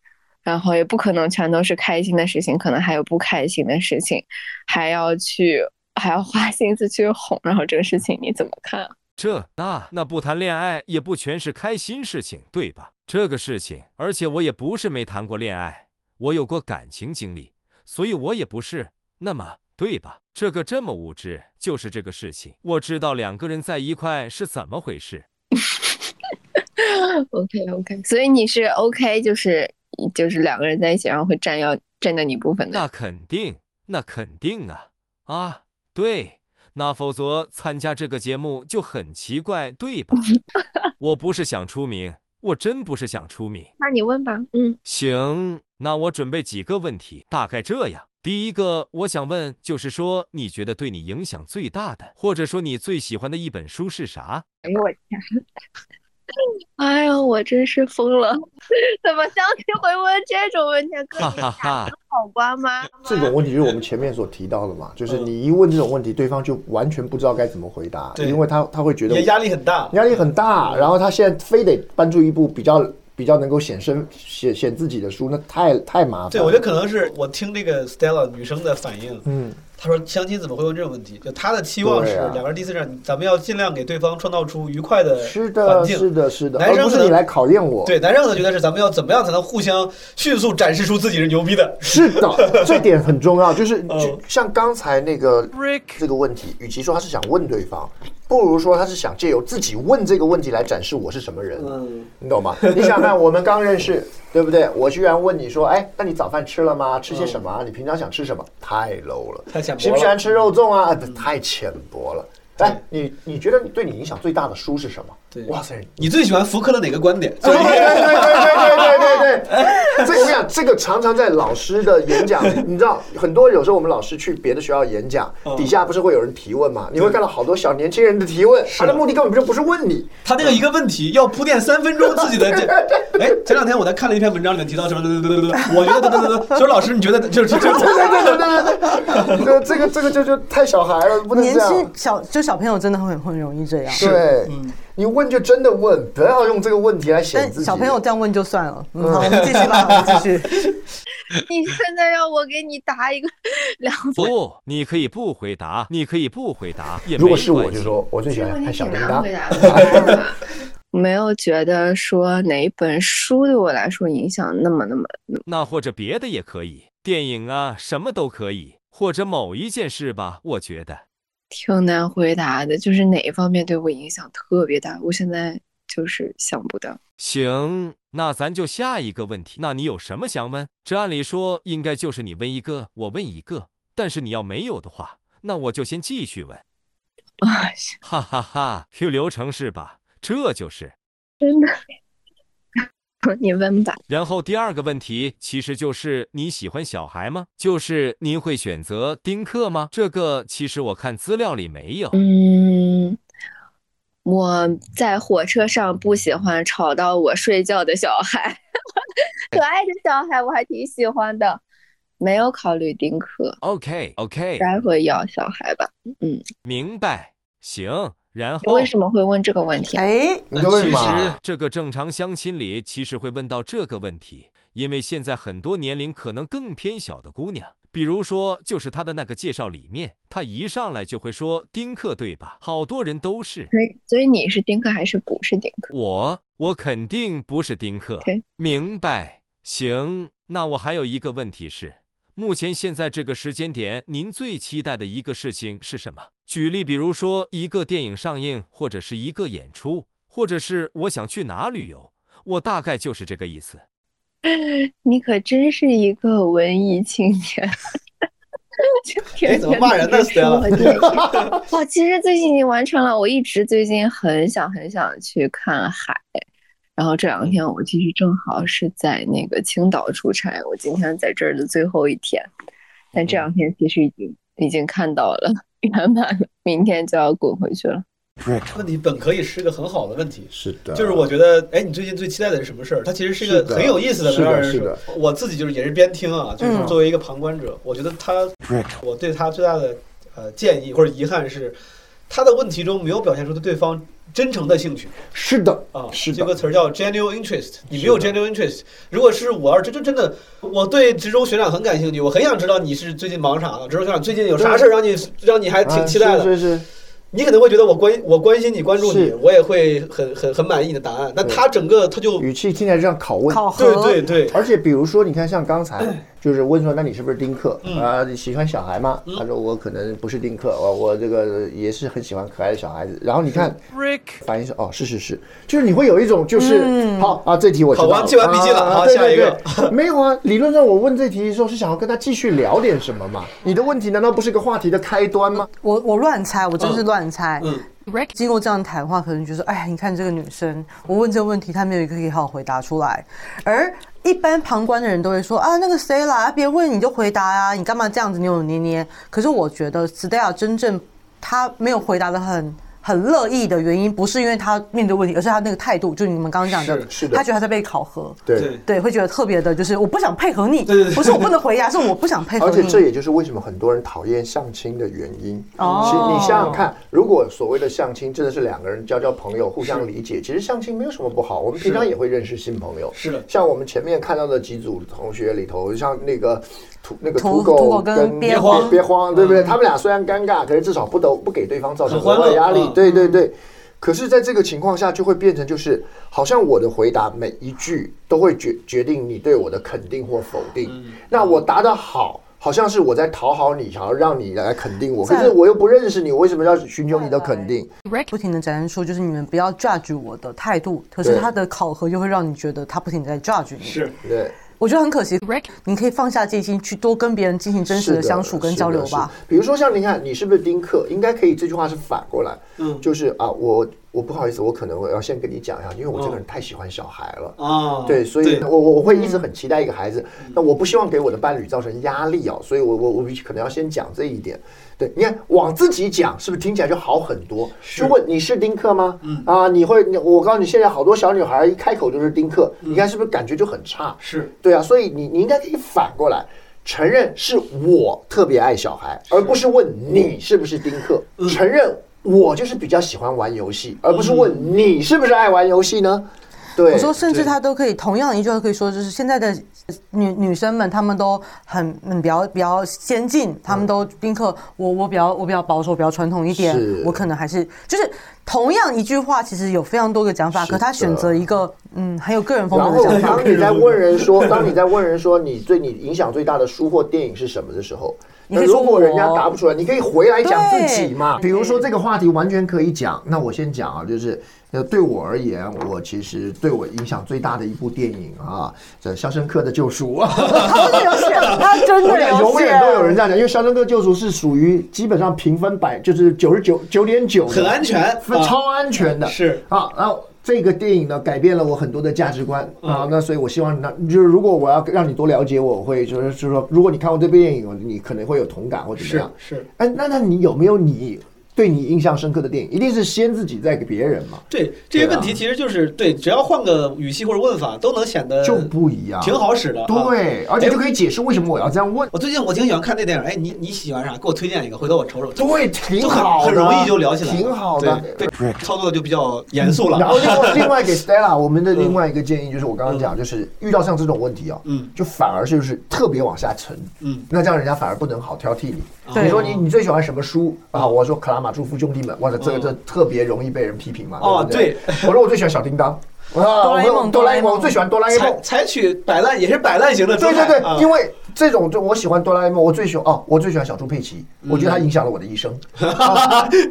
然后也不可能全都是开心的事情，可能还有不开心的事情，还要去还要花心思去哄，然后这个事情你怎么看啊？这那那不谈恋爱也不全是开心事情，对吧？这个事情，而且我也不是没谈过恋爱，我有过感情经历，所以我也不是那么对吧？这个这么无知，就是这个事情，我知道两个人在一块是怎么回事。OK OK，所以你是 OK，就是就是两个人在一起，然后会占要占掉你部分的。那肯定，那肯定啊啊，对，那否则参加这个节目就很奇怪，对吧？我不是想出名，我真不是想出名。那你问吧，嗯，行，那我准备几个问题，大概这样。第一个，我想问，就是说，你觉得对你影响最大的，或者说你最喜欢的一本书是啥？哎呦我天！哎呦，我真是疯了！怎么相亲会问这种问题？哥，哈你哈哈！好瓜吗？这种问题就是我们前面所提到的嘛，就是你一问这种问题，对方就完全不知道该怎么回答，对因为他他会觉得压力很大。压力很大，然后他现在非得搬出一部比较比较能够显身显显自己的书，那太太麻烦。对，我觉得可能是我听这个 Stella 女生的反应，嗯，她说相亲怎么会问这种问题？就他的期望是两个人第一次上，咱们要尽量给对方创造出愉快的是环的，境。是的，是的，男生可能而不是你来考验我。对，男生可能觉得是咱们要怎么样才能互相迅速展示出自己是牛逼的。是的，这点很重要。就是像刚才那个 Rick 这个问题，与其说他是想问对方，不如说他是想借由自己问这个问题来展示我是什么人。嗯，你懂吗？你想想看，我们刚认识，对不对？我居然问你说，哎，那你早饭吃了吗？吃些什么啊？你平常想吃什么？太 low 了。太浅薄。喜不喜欢吃肉粽啊？啊太浅薄了。哎，你你觉得你对你影响最大的书是什么？对哇塞，你最喜欢福克的哪个观点？对对对对对对对对对，这个这个常常在老师的演讲，你知道，很多有时候我们老师去别的学校演讲，底下不是会有人提问嘛？你会看到好多小年轻人的提问，他的目的根本就不是问你，他那个一个问题要铺垫三分钟自己的这，哎，前两天我在看了一篇文章，里面提到什么？对对对对对，我觉得对对对对，所以老师你觉得就是就就对对对对对对，这这个这个就就太小孩了，不能年这样轻。小就小朋友真的很很容易这样。对，嗯你问就真的问，不要用这个问题来显自小朋友这样问就算了。嗯，好，我们继续吧，我们继续。你现在让我给你答一个两分？不，你可以不回答，你可以不回答，也没如果是我，就说我最喜欢看小铃铛。的。没有觉得说哪一本书对我来说影响那么那么那或者别的也可以，电影啊，什么都可以，或者某一件事吧。我觉得挺难回答的，就是哪一方面对我影响特别大，我现在就是想不到。行，那咱就下一个问题。那你有什么想问？这按理说应该就是你问一个，我问一个。但是你要没有的话，那我就先继续问。啊，哈哈哈，Q 流程是吧？这就是。真的，你问吧。然后第二个问题其实就是你喜欢小孩吗？就是您会选择丁克吗？这个其实我看资料里没有。嗯，我在火车上不喜欢吵到我睡觉的小孩，可爱的小孩我还挺喜欢的，没有考虑丁克，OK OK，待会要小孩吧。嗯，明白。行，然后为什么会问这个问题啊？哎，你说为什其实？这个正常相亲里其实会问到这个问题，因为现在很多年龄可能更偏小的姑娘，比如说就是他的那个介绍里面，他一上来就会说丁克，对吧？好多人都是。所以，所以你是丁克还是不是丁克？我我肯定不是丁克。明白。行，那我还有一个问题是，目前现在这个时间点，您最期待的一个事情是什么？举例，比如说一个电影上映，或者是一个演出，或者是我想去哪旅游，我大概就是这个意思。你可真是一个文艺青年。哎，怎么骂人呢？哇，其实最近已经完成了。我一直最近很想很想去看海，然后这两天我其实正好是在那个青岛出差，我今天在这儿的最后一天，但这两天其实已经已经看到了圆满了，明天就要滚回去了。问题本可以是个很好的问题，是的，就是我觉得，哎，你最近最期待的是什么事儿？它其实是一个很有意思的，让人是我自己就是也是边听啊，就是作为一个旁观者，我觉得他，我对他最大的呃建议或者遗憾是，他的问题中没有表现出对对方真诚的兴趣。是的啊，是这个词儿叫 genuine interest，你没有 genuine interest。如果是我要真真真的，我对职中学长很感兴趣，我很想知道你是最近忙啥了，职中学长最近有啥事儿让你让你还挺期待的？是是。你可能会觉得我关我关心你关注你，我也会很很很满意你的答案。那他整个他就语气听起来像拷问，对对对。而且比如说，你看像刚才就是问说，那你是不是丁克啊？你喜欢小孩吗？他说我可能不是丁克，我我这个也是很喜欢可爱的小孩子。然后你看反应是哦，是是是，就是你会有一种就是好啊，这题我考完记完笔记了，好下一个没有啊？理论上我问这题的时候是想要跟他继续聊点什么嘛？你的问题难道不是个话题的开端吗？我我乱猜，我真是乱。猜，嗯，经过这样谈话，可能就说，哎，你看这个女生，我问这个问题，她没有一个可以好好回答出来。而一般旁观的人都会说，啊，那个谁啦，别问你就回答啊，你干嘛这样子扭扭捏捏？可是我觉得 Stella 真正他没有回答的很。很乐意的原因不是因为他面对问题，而是他那个态度，就是你们刚刚讲的是，他觉得他在被考核，对对，会觉得特别的，就是我不想配合你，不是我不能回答，是我不想配合你。而且这也就是为什么很多人讨厌相亲的原因。哦，你想想看，如果所谓的相亲真的是两个人交交朋友，互相理解，其实相亲没有什么不好。我们平常也会认识新朋友，是的。像我们前面看到的几组同学里头，像那个。土那个土狗跟别慌别慌，对不对？他们俩虽然尴尬，可是至少不都不给对方造成额外压力。对对对。可是，在这个情况下，就会变成就是，好像我的回答每一句都会决决定你对我的肯定或否定。那我答的好，好像是我在讨好你，想要让你来肯定我。可是我又不认识你，我为什么要寻求你的肯定？不停的展现出就是你们不要 judge 我的态度。可是他的考核又会让你觉得他不停在 judge 你。是对。我觉得很可惜，你可以放下戒心，去多跟别人进行真实的相处跟交流吧。比如说像你看，你是不是丁克？应该可以，这句话是反过来，嗯，就是啊，我我不好意思，我可能我要先跟你讲一下，因为我这个人太喜欢小孩了啊，对，所以我我我会一直很期待一个孩子，那我不希望给我的伴侣造成压力哦，所以我我我可能要先讲这一点。对，你看往自己讲，是不是听起来就好很多？就问你是丁克吗？嗯啊，你会，我告诉你，现在好多小女孩一开口就是丁克，你看是不是感觉就很差？是对啊，所以你你应该可以反过来承认是我特别爱小孩，而不是问你是不是丁克。承认我就是比较喜欢玩游戏，而不是问你是不是爱玩游戏呢？对，我说甚至他都可以同样一句话可以说，就是现在的。女女生们，她们都很嗯比较比较先进，她们都宾客，我我比较我比较保守，比较传统一点，我可能还是就是同样一句话，其实有非常多个讲法，可他选择一个嗯很有个人风格的讲法。当你在问人说，当你在问人说你对你影响最大的书或电影是什么的时候，那如果人家答不出来，你可以回来讲自己嘛。比如说这个话题完全可以讲，那我先讲啊，就是。呃，对我而言，我其实对我影响最大的一部电影啊，这《肖申克的救赎》。他真的有写，他真的有永远都有人这样讲，因为《肖申克救赎》是属于基本上评分百，就是九十九九点九，很安全，超安全的。是啊，然后这个电影呢，改变了我很多的价值观啊。那所以我希望，那就是如果我要让你多了解我，我会就是就是说，如果你看过这部电影，你可能会有同感或怎么样。是，哎，那那你有没有你？对你印象深刻的电影，一定是先自己再给别人嘛。对这些问题，其实就是对，只要换个语气或者问法，都能显得就不一样，挺好使的。对，而且就可以解释为什么我要这样问。我最近我挺喜欢看那电影，哎，你你喜欢啥？给我推荐一个，回头我瞅瞅。对，挺好，很容易就聊起来，挺好的。对，操作的就比较严肃了。然后另 外另外给 Stella，我们的另外一个建议就是我刚刚讲，就是遇到像这种问题啊，嗯，就反而就是特别往下沉，嗯，那这样人家反而不能好挑剔你。你说你你最喜欢什么书啊？我说《克拉玛祝夫兄弟们》，哇，这个这特别容易被人批评嘛。哦，对，我说我最喜欢小叮当。哆啦 A 梦，哆啦 A 梦，我最喜欢哆啦 A 梦。采取摆烂也是摆烂型的对对对，因为这种就我喜欢哆啦 A 梦，我最喜欢哦，我最喜欢小猪佩奇，我觉得它影响了我的一生。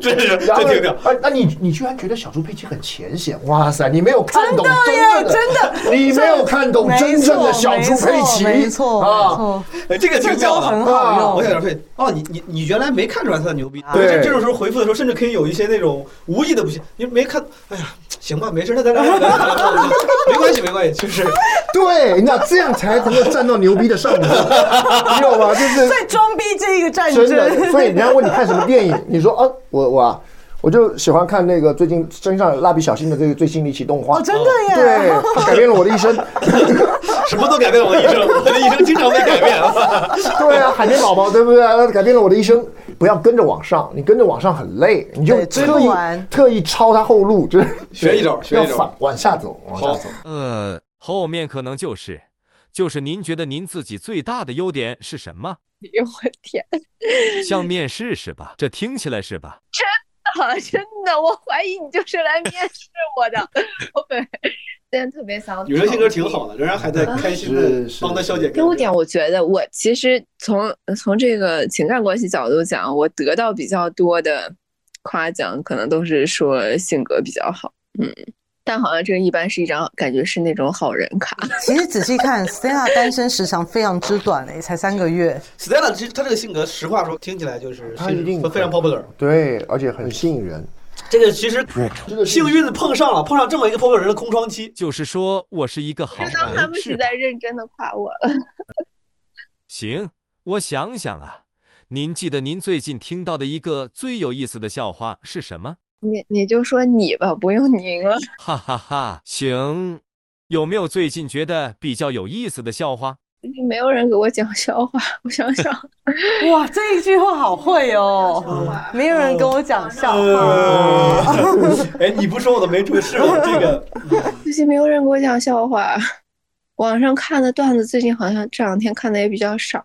这是这挺屌。哎，那你你居然觉得小猪佩奇很浅显？哇塞，你没有看懂真的，真的，你没有看懂真正的小猪佩奇，没错啊。哎，这个挺屌的，很好用。我有点佩哦，你你你原来没看出来他的牛逼。对，这种时候回复的时候，甚至可以有一些那种无意的不行，你没看，哎呀，行吧，没事，那咱俩。没关系，没关系，就是，对，那这样才能够站到牛逼的上面，你知道吗？就是在装逼这一个战争。所以人家问你看什么电影，你说啊，我我啊我就喜欢看那个最近身上蜡笔小新的这个最新的一期动画。哦，真的耶！对，改变了我的一生。什么都改变了我的一生，我的一生经常被改变。对啊，海绵宝宝，对不对？改变了我的一生。不要跟着往上，你跟着往上很累，你就特意特意抄他后路，就是学一招，学一招，往下走，往下走。呃，后面可能就是，就是您觉得您自己最大的优点是什么？哎呦我天，像面试是吧？这听起来是吧？真的，真的，我怀疑你就是来面试我的，我本。现在特别想，女生性格挺好的，仍然还在开心的帮她消解。优点，我觉得我其实从从这个情感关系角度讲，我得到比较多的夸奖，可能都是说性格比较好。嗯，但好像这个一般是一张感觉是那种好人卡。其实仔细看，Stella 单身时长非常之短诶，才三个月。Stella 其实她这个性格，实话说，听起来就是她一定非常 popular，对，而且很吸引人。这个其实幸运的碰上了，碰上这么一个 popular 人的空窗期，就是说我是一个好人，他们是在认真的夸我了。行，我想想啊，您记得您最近听到的一个最有意思的笑话是什么？你你就说你吧，不用您了。哈哈哈，行，有没有最近觉得比较有意思的笑话？没有人给我讲笑话，我想想，哇，这一句话好会哦！没有人跟我讲笑话。哎，你不说我都没注意是这个。最近没有人给我讲笑话，网上看的段子最近好像这两天看的也比较少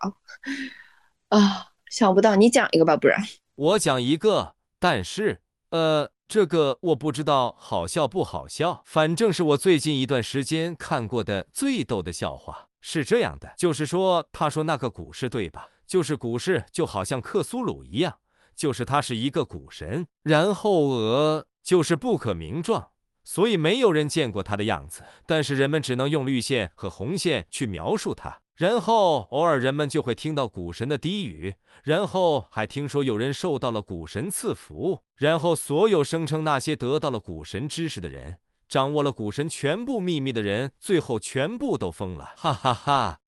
啊，想不到你讲一个吧，不然我讲一个，但是呃，这个我不知道好笑不好笑，反正是我最近一段时间看过的最逗的笑话。是这样的，就是说，他说那个股市对吧？就是股市就好像克苏鲁一样，就是他是一个股神，然后呃，就是不可名状，所以没有人见过他的样子，但是人们只能用绿线和红线去描述他，然后偶尔人们就会听到古神的低语，然后还听说有人受到了古神赐福，然后所有声称那些得到了古神知识的人。掌握了古神全部秘密的人，最后全部都疯了，哈哈哈！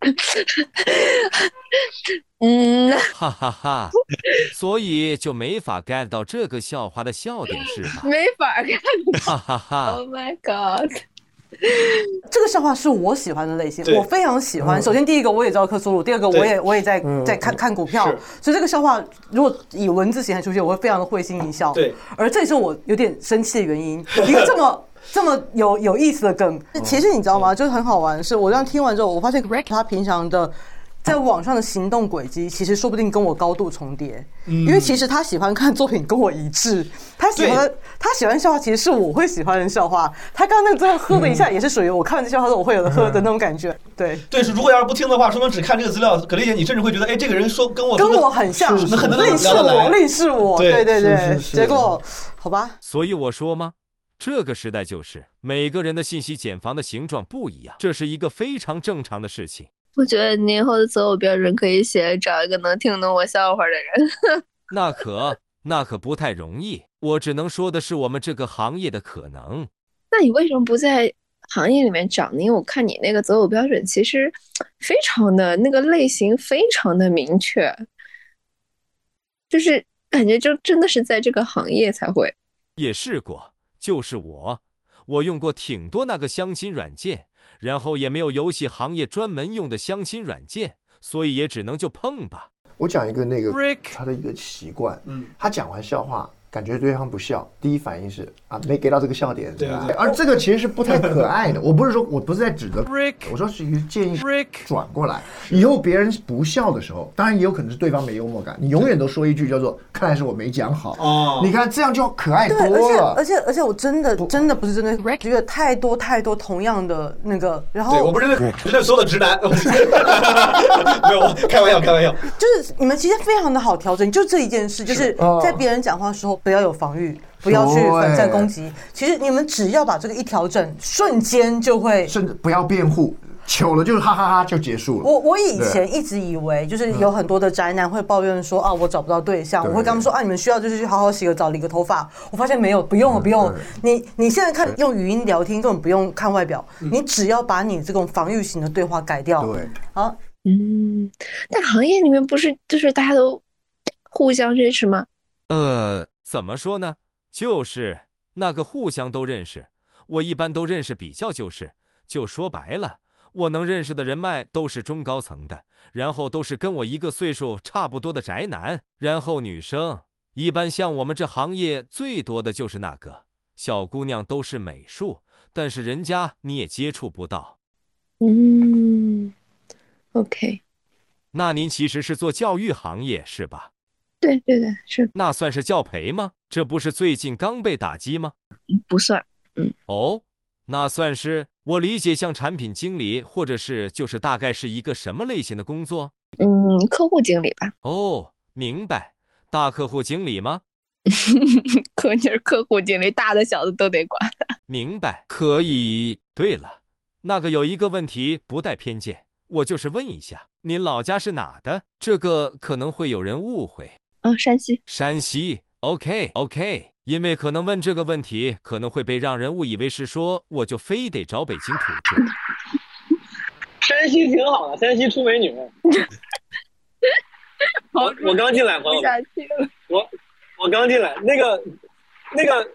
嗯，哈哈哈！所以就没法 get 到这个笑话的笑点是吧？没法 get 哈哈哈！Oh my god！这个笑话是我喜欢的类型，我非常喜欢。首先第一个我也知道克苏鲁，第二个我也我也在在看看股票，所以这个笑话如果以文字形态出现，我会非常的会心一笑。对，而这也是我有点生气的原因，一个这么。这么有有意思的梗，其实你知道吗？就是很好玩，是我这样听完之后，我发现 Greg 他平常的在网上的行动轨迹，其实说不定跟我高度重叠。因为其实他喜欢看作品跟我一致，他喜欢他喜欢笑话，其实是我会喜欢的笑话。他刚刚那个最后喝的一下，也是属于我看完这笑话之后我会有的喝的那种感觉。对对，是如果要是不听的话，说明只看这个资料，葛丽姐，你甚至会觉得，哎，这个人说跟我跟我很像，很能类似我，类似我。对对对，结果好吧。所以我说吗？这个时代就是每个人的信息茧房的形状不一样，这是一个非常正常的事情。我觉得你以后的择偶标准可以写找一个能听懂我笑话的人。那可那可不太容易，我只能说的是我们这个行业的可能。那你为什么不在行业里面找呢？因为我看你那个择偶标准其实非常的那个类型非常的明确，就是感觉就真的是在这个行业才会。也试过，就是我，我用过挺多那个相亲软件，然后也没有游戏行业专门用的相亲软件，所以也只能就碰吧。我讲一个那个他的一个习惯，嗯，他讲完笑话。感觉对方不笑，第一反应是啊，没给到这个笑点，对吧？而这个其实是不太可爱的。我不是说我不是在指责，我说是一个建议，转过来，以后别人不笑的时候，当然也有可能是对方没幽默感，你永远都说一句叫做“看来是我没讲好”。哦，你看这样就可爱多了。而且而且而且，我真的真的不是真的，觉得太多太多同样的那个，然后我不是不。是所有的直男，没有开玩笑开玩笑，就是你们其实非常的好调整，就这一件事，就是在别人讲话的时候。不要有防御，不要去反战攻击。其实你们只要把这个一调整，瞬间就会。甚至不要辩护，糗了就是哈哈哈就结束了。我我以前一直以为，就是有很多的宅男会抱怨说啊，我找不到对象。我会跟他们说啊，你们需要就是去好好洗个澡、理个头发。我发现没有，不用了，不用。你你现在看用语音聊天，根本不用看外表，你只要把你这种防御型的对话改掉。对，好，嗯，但行业里面不是就是大家都互相认识吗？呃。怎么说呢？就是那个互相都认识，我一般都认识比较就是，就说白了，我能认识的人脉都是中高层的，然后都是跟我一个岁数差不多的宅男，然后女生一般像我们这行业最多的就是那个小姑娘都是美术，但是人家你也接触不到。嗯，OK，那您其实是做教育行业是吧？对对对，是那算是教培吗？这不是最近刚被打击吗？不算，嗯。哦，那算是我理解像产品经理，或者是就是大概是一个什么类型的工作？嗯，客户经理吧。哦，明白，大客户经理吗？可你是客户经理，大的小的都得管。明白，可以。对了，那个有一个问题，不带偏见，我就是问一下，您老家是哪的？这个可能会有人误会。嗯，山西，山西，OK OK，因为可能问这个问题，可能会被让人误以为是说我就非得找北京土著。山西挺好的，山西出美女。我我刚进来，朋友我我刚进来，那个那个，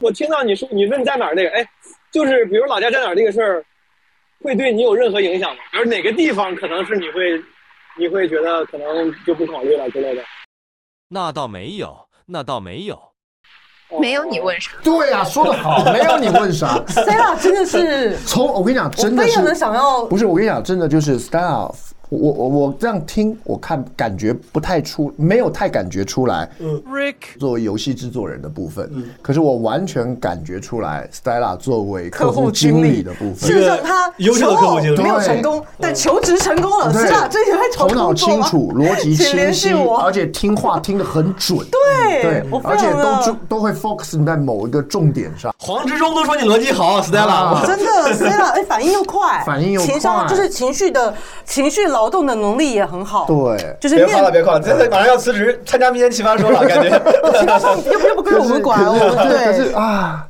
我听到你说你问在哪儿那个，哎，就是比如老家在哪儿这个事儿，会对你有任何影响吗？比如哪个地方可能是你会你会觉得可能就不考虑了之类的。那倒没有，那倒没有，没有你问啥？对呀，说的好，没有你问啥。Stella 真的是 从我跟你讲，真的是非常的想要。不是我跟你讲，真的就是 Stella。我我我这样听，我看感觉不太出，没有太感觉出来。嗯，Rick 作为游戏制作人的部分，嗯，可是我完全感觉出来，Stella 作为客户经理的部分，事实上他优秀的客户经理没有成功，但求职成功了，是吧？这些头脑清楚，逻辑 清晰，而且听话听得很准。对对，而且都都会 focus 在某一个重点上。黄执忠都说你逻辑好，Stella，真的 Stella，哎，反应又快，反应又快情商就是情绪的情绪劳动的能力也很好，对，就是别夸了，别夸了，真的马上要辞职参加明年奇葩说了，感觉 又不又不归我们管，我们对，可是啊，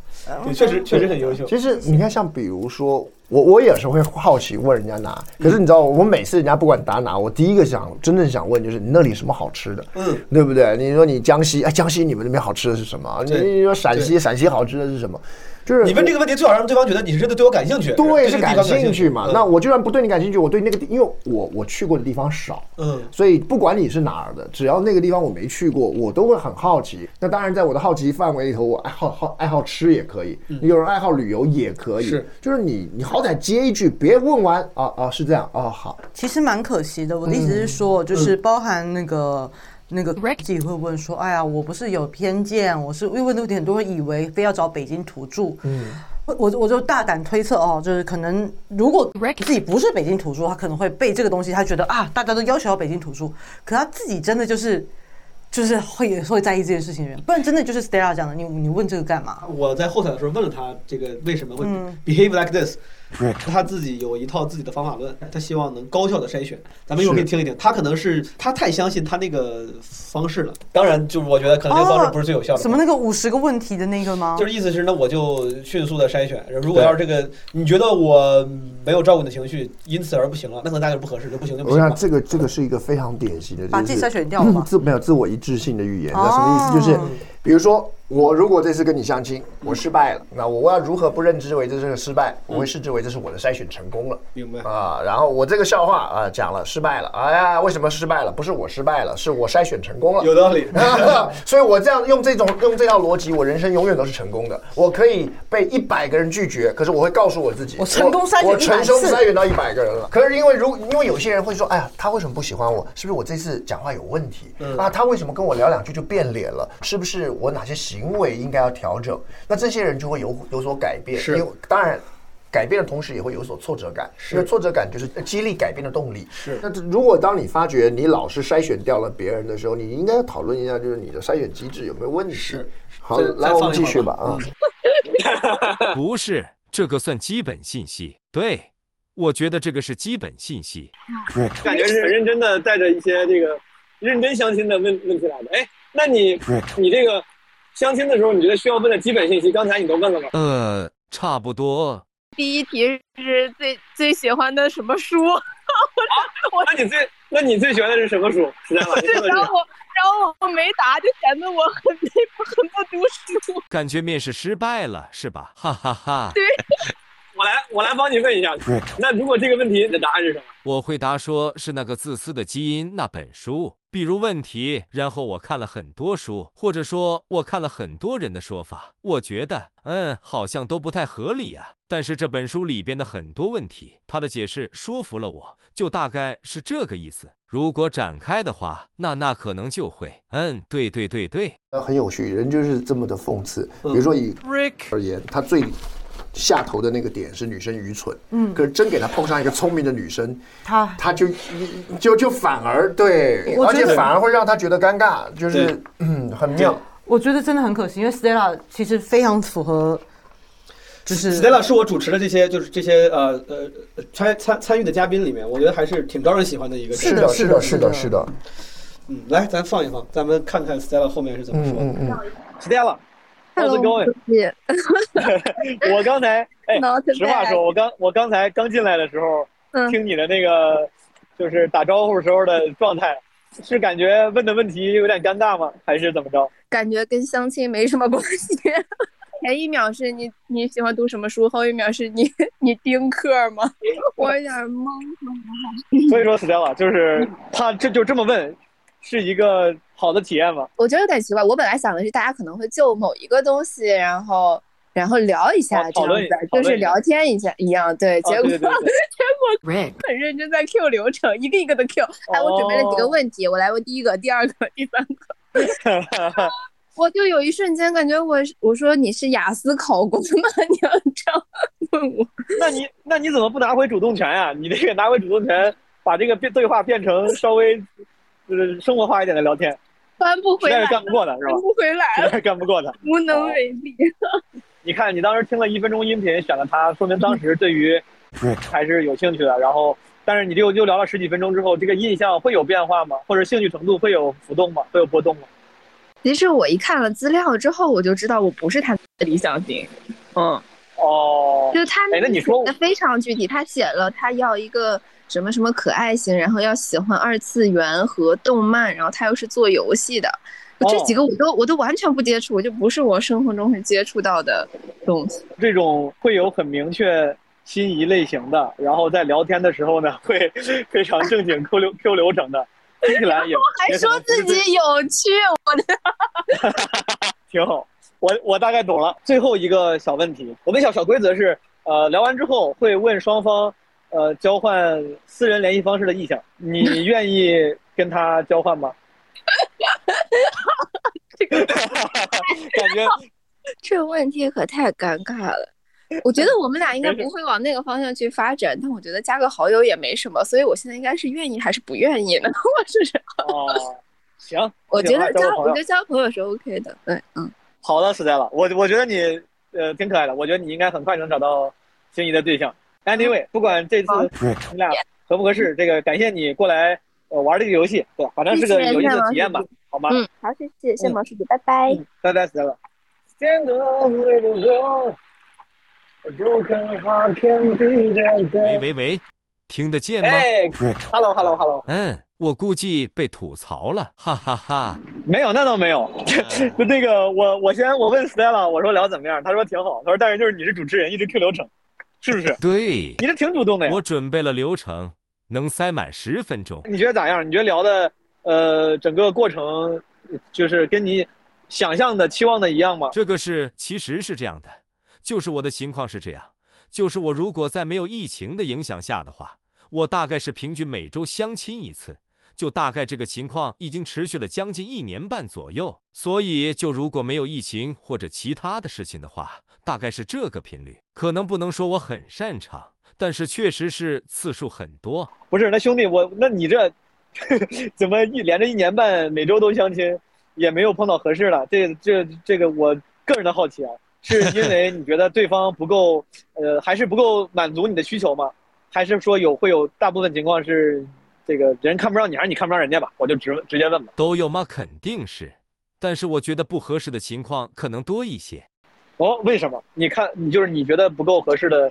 确实确实很优秀。其实你看，像比如说我，我也是会好奇问人家拿，可是你知道，我每次人家不管答哪，我第一个想真正想问就是你那里什么好吃的，嗯，对不对？你说你江西，哎，江西你们那边好吃的是什么？你说陕西，陕西好吃的是什么？就是你问这个问题，最好让对方觉得你是真的对我感兴趣。对，是感兴趣嘛？那我就算不对你感兴趣，我对那个地，因为我我去过的地方少，嗯，所以不管你是哪儿的，只要那个地方我没去过，我都会很好奇。那当然，在我的好奇范围里头，我爱好好爱好吃也可以，有人爱好旅游也可以。是，就是你你好歹接一句，别问完啊啊是这样啊好。其实蛮可惜的，我的意思是说，就是包含那个。那个自己会问说：“哎呀，我不是有偏见，我是因为问题很多人以为非要找北京土著。”嗯，我我就大胆推测哦，就是可能如果自己不是北京土著，他可能会被这个东西，他觉得啊，大家都要求要北京土著，可他自己真的就是就是会会在意这件事情的人，不然真的就是 Stella 讲的，你你问这个干嘛？我在后台的时候问了他这个为什么会 behave like this。他自己有一套自己的方法论，他希望能高效的筛选。咱们一会儿可以听一听。他可能是他太相信他那个方式了。当然，就是我觉得可能这个方式不是最有效的。什么那个五十个问题的那个吗？就是意思是，那我就迅速的筛选。如果要是这个你觉得我没有照顾你的情绪，因此而不行了，那可能大概不合适，就不行就不行。我想这个这个是一个非常典型的，把自己筛选掉嘛。自没有自我一致性的语言，那什么意思？就是比如说。我如果这次跟你相亲，我失败了，那我要如何不认知为这是个失败？我会视之为这是我的筛选成功了。明白啊？然后我这个笑话啊讲了失败了，哎呀，为什么失败了？不是我失败了，是我筛选成功了。有道理。所以我这样用这种用这套逻辑，我人生永远都是成功的。我可以被一百个人拒绝，可是我会告诉我自己，我成功筛选我成功筛选到一百个人了。可是因为如因为有些人会说，哎呀，他为什么不喜欢我？是不是我这次讲话有问题？啊，他为什么跟我聊两句就变脸了？是不是我哪些行为应该要？调整，那这些人就会有有所改变。是，当然，改变的同时也会有所挫折感。因为挫折感就是激励改变的动力。是。那如果当你发觉你老是筛选掉了别人的时候，你应该要讨论一下，就是你的筛选机制有没有问题。是。好，来我们继续吧。啊。不是，这个算基本信息。对，我觉得这个是基本信息。感觉是很认真的，带着一些这个认真相亲的问问题来的。哎，那你你这个。相亲的时候，你觉得需要问的基本信息，刚才你都问了吗？呃，差不多。第一题是最最喜欢的什么书？我那你最那你最喜欢的是什么书？实在话然后我然后我没答，就显得我很很不读书。感觉面试失败了，是吧？哈哈哈。对。我来，我来帮你问一下。那如果这个问题你的答案是什么？我回答说是那个自私的基因那本书。比如问题，然后我看了很多书，或者说我看了很多人的说法，我觉得，嗯，好像都不太合理啊。但是这本书里边的很多问题，他的解释说服了我，就大概是这个意思。如果展开的话，那那可能就会，嗯，对对对对，那很有趣，人就是这么的讽刺。比如说以 Rick 而言，他最。下头的那个点是女生愚蠢，嗯，可是真给他碰上一个聪明的女生，他他就就就反而对，而且反而会让他觉得尴尬，就是嗯，很妙。我觉得真的很可惜，因为 Stella 其实非常符合，就是 Stella 是我主持的这些就是这些呃呃参参参与的嘉宾里面，我觉得还是挺招人喜欢的一个。是的，是的，是的，是的。嗯，来，咱放一放，咱们看看 Stella 后面是怎么说的。Stella。How's it going？我刚才 哎，实话说，我刚我刚才刚进来的时候，听你的那个就是打招呼时候的状态，是感觉问的问题有点尴尬吗？还是怎么着？感觉跟相亲没什么关系。前一秒是你你喜欢读什么书，后一秒是你你丁克吗？我有点懵。所以说，Stella 就是他这就这么问。是一个好的体验吗？我觉得有点奇怪。我本来想的是，大家可能会就某一个东西，然后然后聊一下，这样子，就是聊天一下一样。对，结果 结果 很认真在 Q 流程，一个一个的 Q。哎，我准备了几个问题，我来问第一个、第二个、第三个。我就有一瞬间感觉，我我说你是雅思考公吗？你要这样问我？那你那你怎么不拿回主动权呀？你这个拿回主动权，把这个变对话变成稍微。就是生活化一点的聊天，翻不回来，干不过的是吧？翻不回来，干不过的，无能为力。你看，你当时听了一分钟音频，选了他，说明当时对于 还是有兴趣的。然后，但是你又又聊了十几分钟之后，这个印象会有变化吗？或者兴趣程度会有浮动吗？会有波动吗？其实我一看了资料之后，我就知道我不是他的理想型。嗯，哦，就他那你说的非常具体，他写了他要一个。什么什么可爱型，然后要喜欢二次元和动漫，然后他又是做游戏的，这几个我都我都完全不接触，我就不是我生活中会接触到的东西。这种会有很明确心仪类型的，然后在聊天的时候呢，会非常正经 Q 流 Q 流程的，听起来也还说自己有趣，我的，挺好。我我大概懂了。最后一个小问题，我们小小规则是，呃，聊完之后会问双方。呃，交换私人联系方式的意向，你 愿意跟他交换吗？这个 感觉，这个问题可太尴尬了。我觉得我们俩应该不会往那个方向去发展，但我觉得加个好友也没什么，所以我现在应该是愿意还是不愿意呢？我是哦，行，我觉得交，我觉得交朋友是 OK 的。对，嗯，好的，实在了，我我觉得你呃挺可爱的，我觉得你应该很快能找到心仪的对象。Anyway，不管这次你俩合不合适，这个感谢你过来呃玩这个游戏，对，反正是个有意思的体验吧，好吗？嗯，好，谢谢，谢谢毛师姐，拜拜，拜拜，Stella。喂喂喂，听得见吗？哎，Hello Hello Hello。嗯，我估计被吐槽了，哈哈哈。没有，那倒没有。就 那个，我我先我问 Stella，我说聊怎么样？他说挺好。他说但是就是你是主持人，一直 Q 流程，是不是？对，你是挺主动的呀。我准备了流程，能塞满十分钟。你觉得咋样？你觉得聊的呃整个过程就是跟你想象的期望的一样吗？这个是其实是这样的。就是我的情况是这样，就是我如果在没有疫情的影响下的话，我大概是平均每周相亲一次，就大概这个情况已经持续了将近一年半左右。所以就如果没有疫情或者其他的事情的话，大概是这个频率。可能不能说我很擅长，但是确实是次数很多。不是，那兄弟我，那你这 怎么一连着一年半每周都相亲，也没有碰到合适的？这这这个我个人的好奇啊。是因为你觉得对方不够，呃，还是不够满足你的需求吗？还是说有会有大部分情况是，这个人看不上你，还是你看不上人家吧？我就直直接问吧。都有吗？肯定是，但是我觉得不合适的情况可能多一些。哦，为什么？你看，你就是你觉得不够合适的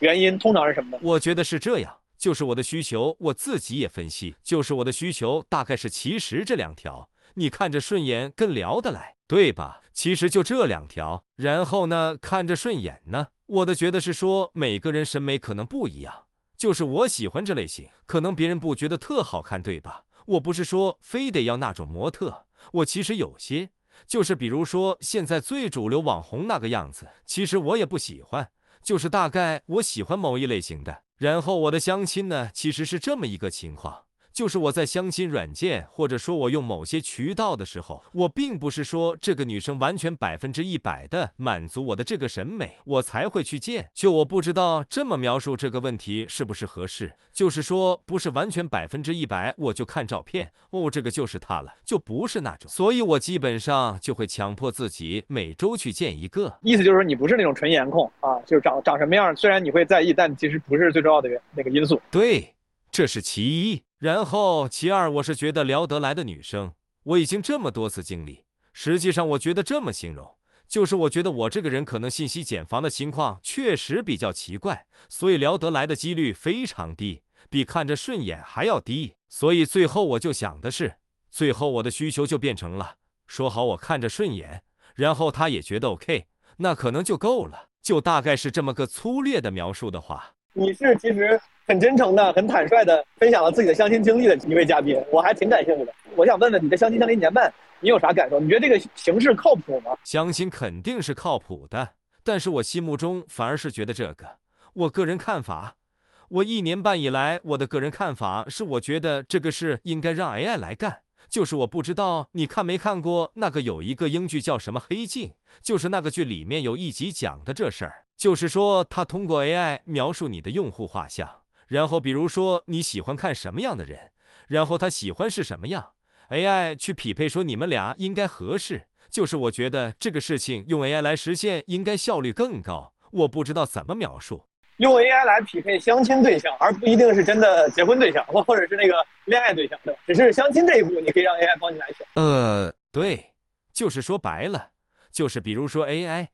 原因，通常是什么呢？我觉得是这样，就是我的需求，我自己也分析，就是我的需求大概是其实这两条，你看着顺眼，更聊得来，对吧？其实就这两条，然后呢，看着顺眼呢。我的觉得是说，每个人审美可能不一样，就是我喜欢这类型，可能别人不觉得特好看，对吧？我不是说非得要那种模特，我其实有些，就是比如说现在最主流网红那个样子，其实我也不喜欢，就是大概我喜欢某一类型的。然后我的相亲呢，其实是这么一个情况。就是我在相亲软件，或者说我用某些渠道的时候，我并不是说这个女生完全百分之一百的满足我的这个审美，我才会去见。就我不知道这么描述这个问题是不是合适。就是说不是完全百分之一百，我就看照片，哦，这个就是她了，就不是那种。所以我基本上就会强迫自己每周去见一个。意思就是说你不是那种纯颜控啊，就是长长什么样，虽然你会在意，但其实不是最重要的那个因素。对，这是其一。然后其二，我是觉得聊得来的女生，我已经这么多次经历。实际上，我觉得这么形容，就是我觉得我这个人可能信息茧房的情况确实比较奇怪，所以聊得来的几率非常低，比看着顺眼还要低。所以最后我就想的是，最后我的需求就变成了说好我看着顺眼，然后他也觉得 OK，那可能就够了。就大概是这么个粗略的描述的话。你是其实。很真诚的、很坦率的分享了自己的相亲经历的一位嘉宾，我还挺感兴趣的。我想问问你的相亲相了一年半，你有啥感受？你觉得这个形式靠谱吗？相亲肯定是靠谱的，但是我心目中反而是觉得这个，我个人看法，我一年半以来我的个人看法是，我觉得这个事应该让 AI 来干。就是我不知道你看没看过那个有一个英剧叫什么《黑镜》，就是那个剧里面有一集讲的这事儿，就是说他通过 AI 描述你的用户画像。然后，比如说你喜欢看什么样的人，然后他喜欢是什么样，AI 去匹配，说你们俩应该合适。就是我觉得这个事情用 AI 来实现，应该效率更高。我不知道怎么描述，用 AI 来匹配相亲对象，而不一定是真的结婚对象，或或者是那个恋爱对象，对吧？只是相亲这一步，你可以让 AI 帮你来选。呃，对，就是说白了，就是比如说 AI。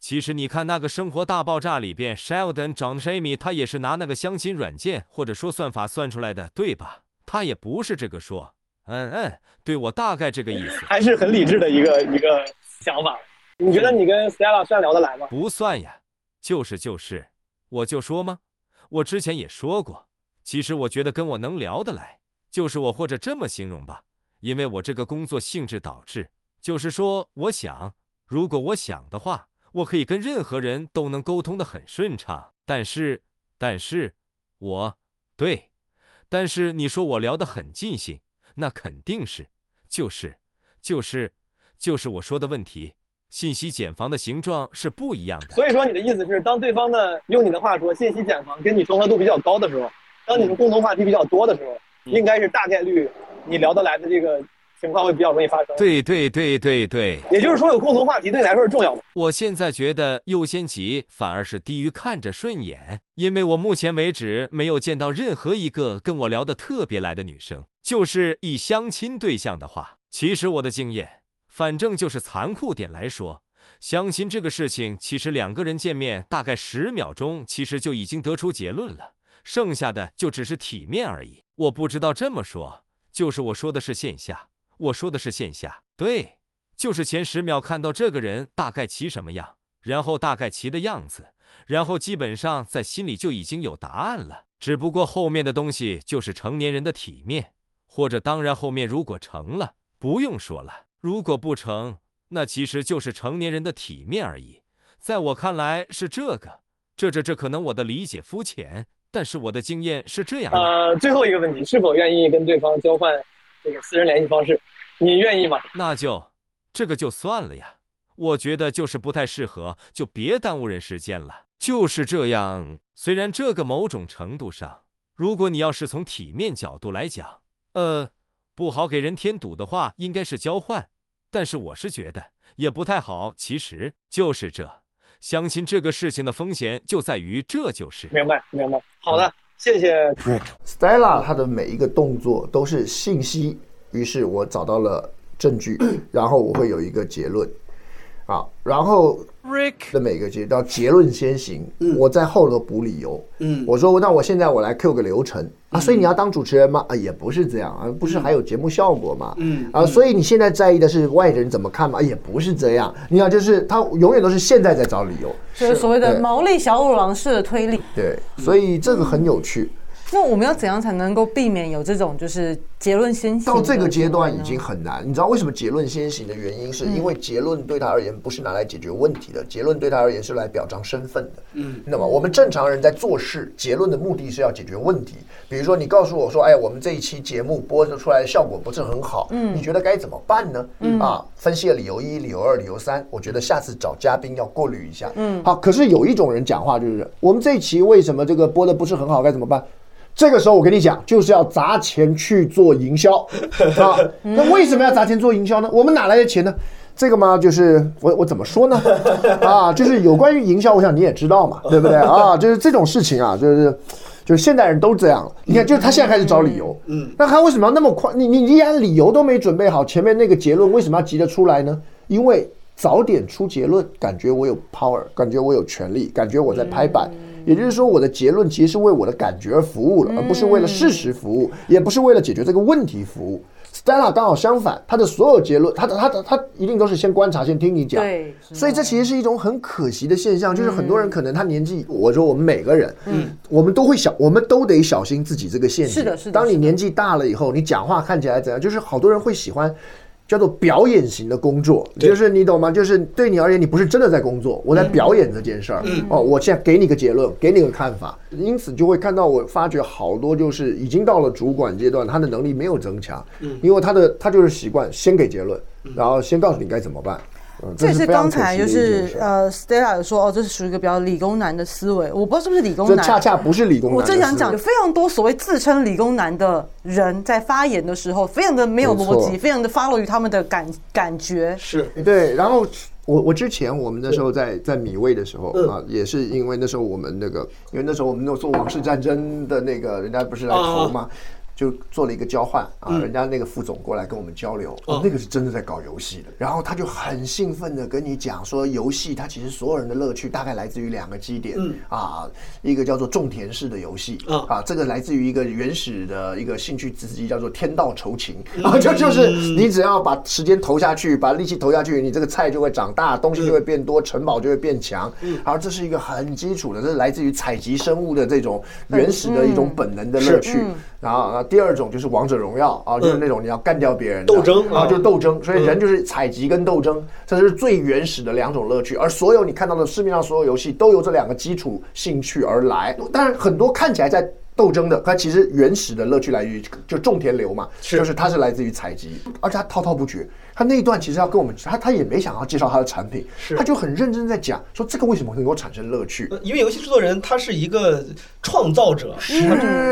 其实你看那个《生活大爆炸》里边，Sheldon 找 Amy，他也是拿那个相亲软件或者说算法算出来的，对吧？他也不是这个说，嗯嗯，对我大概这个意思，还是很理智的一个一个想法。你觉得你跟 Stella 算聊得来吗？不算呀，就是就是，我就说吗？我之前也说过，其实我觉得跟我能聊得来，就是我或者这么形容吧，因为我这个工作性质导致，就是说，我想，如果我想的话。我可以跟任何人都能沟通的很顺畅，但是，但是，我，对，但是你说我聊得很尽兴，那肯定是，就是，就是，就是我说的问题，信息茧房的形状是不一样的。所以说你的意思是，当对方的用你的话说，信息茧房跟你重合度比较高的时候，当你们共同话题比较多的时候，应该是大概率你聊得来的这个情况会比较容易发生。对对对对对，也就是说有共同话题对你来说是重要的。我现在觉得优先级反而是低于看着顺眼，因为我目前为止没有见到任何一个跟我聊得特别来的女生。就是以相亲对象的话，其实我的经验，反正就是残酷点来说，相亲这个事情，其实两个人见面大概十秒钟，其实就已经得出结论了，剩下的就只是体面而已。我不知道这么说，就是我说的是线下。我说的是线下，对，就是前十秒看到这个人大概骑什么样，然后大概骑的样子，然后基本上在心里就已经有答案了。只不过后面的东西就是成年人的体面，或者当然后面如果成了，不用说了；如果不成，那其实就是成年人的体面而已。在我看来是这个，这这这可能我的理解肤浅，但是我的经验是这样。呃，最后一个问题，是否愿意跟对方交换？这个私人联系方式，你愿意吗？那就这个就算了呀。我觉得就是不太适合，就别耽误人时间了。就是这样。虽然这个某种程度上，如果你要是从体面角度来讲，呃，不好给人添堵的话，应该是交换。但是我是觉得也不太好。其实就是这，相亲这个事情的风险就在于这就是。明白，明白。好的。谢谢。Stella，她的每一个动作都是信息，于是我找到了证据，然后我会有一个结论，啊，然后 Rick 的每个阶段结论先行，我在后头补理由，嗯，我说那我现在我来 Q 个流程。啊，所以你要当主持人吗？啊，也不是这样啊，不是还有节目效果吗？嗯，啊，所以你现在在意的是外人怎么看吗？也不是这样，你看，就是他永远都是现在在找理由。就是所谓的毛利小五郎式的推理，对，所以这个很有趣。那我们要怎样才能够避免有这种就是结论先行？到这个阶段已经很难。你知道为什么结论先行的原因？是因为结论对他而言不是拿来解决问题的，结论对他而言是来表彰身份的。嗯，那么我们正常人在做事，结论的目的是要解决问题。比如说，你告诉我说：“哎，我们这一期节目播出来的效果不是很好。”嗯，你觉得该怎么办呢？嗯啊，分析了理由一、理由二、理由三，我觉得下次找嘉宾要过滤一下。嗯，好。可是有一种人讲话就是：我们这一期为什么这个播的不是很好？该怎么办？这个时候我跟你讲，就是要砸钱去做营销 啊！那为什么要砸钱做营销呢？我们哪来的钱呢？这个嘛，就是我我怎么说呢？啊，就是有关于营销，我想你也知道嘛，对不对啊？就是这种事情啊，就是就是现代人都这样。你看，就是他现在开始找理由，嗯，那他为什么要那么快？你你连理由都没准备好，前面那个结论为什么要急着出来呢？因为早点出结论，感觉我有 power，感觉我有权利，感觉我在拍板。也就是说，我的结论其实是为我的感觉而服务了，而不是为了事实服务，也不是为了解决这个问题服务。Stella 刚好相反，他的所有结论，他的他的他一定都是先观察，先听你讲。对，所以这其实是一种很可惜的现象，就是很多人可能他年纪，我说我们每个人，嗯，我们都会小，我们都得小心自己这个陷阱。是的，是的。当你年纪大了以后，你讲话看起来怎样？就是好多人会喜欢。叫做表演型的工作，就是你懂吗？就是对你而言，你不是真的在工作，我在表演这件事儿。哦，我现在给你个结论，给你个看法，因此就会看到我发觉好多就是已经到了主管阶段，他的能力没有增强，因为他的他就是习惯先给结论，然后先告诉你该怎么办。这是刚才就是呃，Stella 有说哦，这是属于一个比较理工男的思维。我不知道是不是理工男，这恰恰不是理工男。我正想讲，有非常多所谓自称理工男的人在发言的时候，非常的没有逻辑，非常的 follow 于他们的感感觉。是对。然后我我之前我们那时候在在米味的时候啊，也是因为那时候我们那个，因为那时候我们那做王室战争的那个人家不是来投吗？就做了一个交换啊，人家那个副总过来跟我们交流，哦，那个是真的在搞游戏的。然后他就很兴奋的跟你讲说，游戏它其实所有人的乐趣大概来自于两个基点，嗯。啊，一个叫做种田式的游戏，啊，这个来自于一个原始的一个兴趣刺激叫做天道酬勤，啊，就就是你只要把时间投下去，把力气投下去，你这个菜就会长大，东西就会变多，城堡就会变强，嗯，而这是一个很基础的，这是来自于采集生物的这种原始的一种本能的乐趣，然后啊。第二种就是王者荣耀啊，就是那种你要干掉别人斗争啊，就是斗争。所以人就是采集跟斗争，这是最原始的两种乐趣。而所有你看到的市面上所有游戏都由这两个基础兴趣而来。当然，很多看起来在斗争的，它其实原始的乐趣来源于就种田流嘛，就是它是来自于采集，而且它滔滔不绝。他那一段其实要跟我们，他他也没想要介绍他的产品，他就很认真在讲说这个为什么能够产生乐趣。因为游戏制作人他是一个创造者，是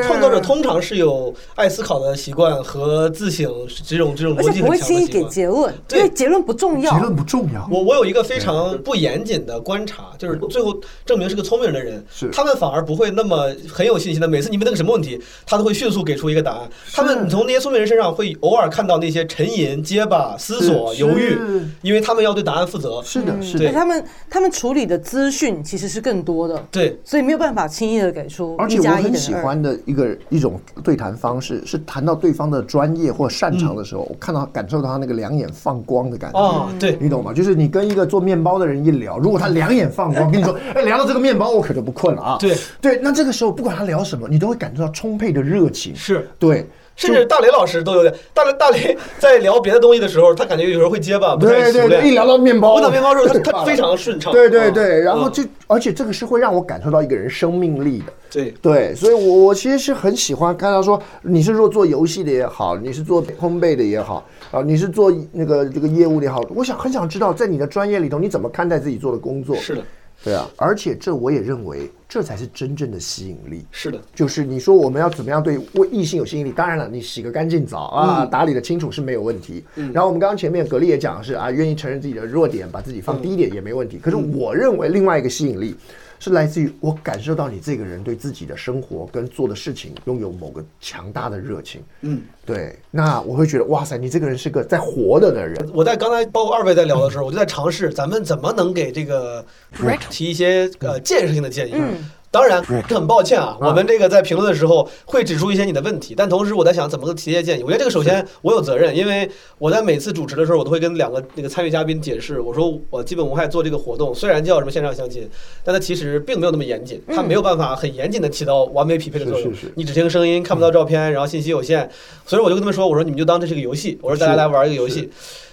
创造者通常是有爱思考的习惯和自省这种这种逻辑很强的习惯。不会轻易给结论，因为结论不重要。结论不重要。我我有一个非常不严谨的观察，就是最后证明是个聪明人的人，他们反而不会那么很有信心的。每次你问那个什么问题，他都会迅速给出一个答案。他们你从那些聪明人身上会偶尔看到那些沉吟、结巴、思。思索、犹豫，因为他们要对答案负责。是的，是的。他们他们处理的资讯其实是更多的，对，所以没有办法轻易的给出。而且我很喜欢的一个一种对谈方式，是谈到对方的专业或擅长的时候，我看到感受到他那个两眼放光的感觉。哦，对，你懂吗？就是你跟一个做面包的人一聊，如果他两眼放光，跟 你说，哎，聊到这个面包，我可就不困了啊。对对，那这个时候不管他聊什么，你都会感受到充沛的热情。是对。甚至大雷老师都有点，大雷大雷在聊别的东西的时候，他感觉有时候会结巴，不太熟练。一聊到面包，问到面包的时候，他他非常顺畅。对对对，然后就而且这个是会让我感受到一个人生命力的。对对，所以我我其实是很喜欢看到说，你是说做游戏的也好，你是做烘焙的也好啊，你是做那个这个业务的也好，我想很想知道，在你的专业里头，你怎么看待自己做的工作？是的。对啊，而且这我也认为，这才是真正的吸引力。是的，就是你说我们要怎么样对为异性有吸引力？当然了，你洗个干净澡啊，打理的清楚是没有问题。然后我们刚刚前面格力也讲的是啊，愿意承认自己的弱点，把自己放低一点也没问题。可是我认为另外一个吸引力。是来自于我感受到你这个人对自己的生活跟做的事情拥有某个强大的热情。嗯，对，那我会觉得哇塞，你这个人是个在活着的人。我在刚才包括二位在聊的时候，我就在尝试咱们怎么能给这个提一些呃建设性的建议。嗯。当然，很抱歉啊，我们这个在评论的时候会指出一些你的问题，但同时我在想怎么提一些建议。我觉得这个首先我有责任，因为我在每次主持的时候，我都会跟两个那个参与嘉宾解释，我说我基本无害做这个活动，虽然叫什么线上相亲，但它其实并没有那么严谨，它没有办法很严谨的起到完美匹配的作用。你只听声音，看不到照片，然后信息有限，所以我就跟他们说，我说你们就当这是个游戏，我说大家来玩一个游戏。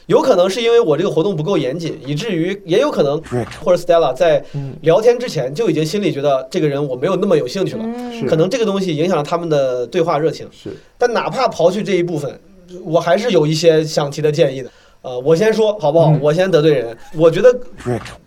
有可能是因为我这个活动不够严谨，以至于也有可能或者 Stella 在聊天之前就已经心里觉得这个人我没有那么有兴趣了，可能这个东西影响了他们的对话热情。是，但哪怕刨去这一部分，我还是有一些想提的建议的。呃，我先说好不好？我先得罪人。我觉得，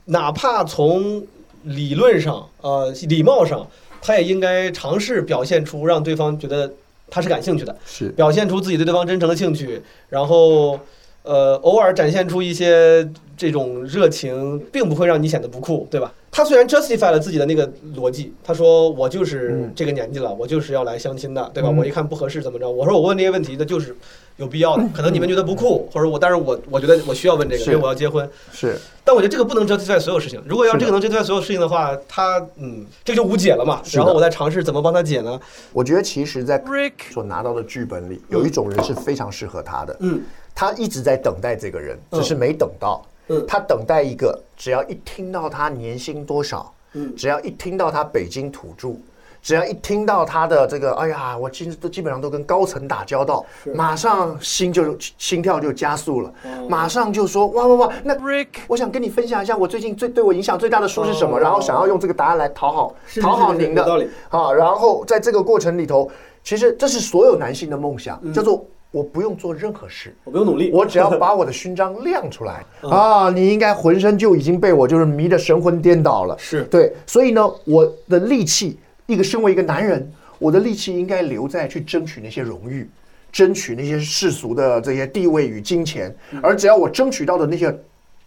哪怕从理论上、呃礼貌上，他也应该尝试表现出让对方觉得他是感兴趣的，是表现出自己对对方真诚的兴趣，然后。呃，偶尔展现出一些这种热情，并不会让你显得不酷，对吧？他虽然 justify 了自己的那个逻辑，他说我就是这个年纪了，我就是要来相亲的，对吧？我一看不合适怎么着？我说我问这些问题，那就是有必要的。可能你们觉得不酷，或者我，但是我我觉得我需要问这个，因为我要结婚。是，但我觉得这个不能 justify 所有事情。如果要这个能 justify 所有事情的话，他嗯，这就无解了嘛。然后我再尝试怎么帮他解呢？我觉得其实，在所拿到的剧本里，有一种人是非常适合他的。嗯。他一直在等待这个人，只是没等到。他等待一个，只要一听到他年薪多少，只要一听到他北京土著，只要一听到他的这个，哎呀，我其实都基本上都跟高层打交道，马上心就心跳就加速了，马上就说哇哇哇！那 Rick，我想跟你分享一下我最近最对我影响最大的书是什么，然后想要用这个答案来讨好讨好您的道理啊。然后在这个过程里头，其实这是所有男性的梦想，叫做。我不用做任何事，我不用努力，我只要把我的勋章亮出来 啊！你应该浑身就已经被我就是迷得神魂颠倒了。是对，所以呢，我的力气，一个身为一个男人，我的力气应该留在去争取那些荣誉，争取那些世俗的这些地位与金钱。而只要我争取到的那些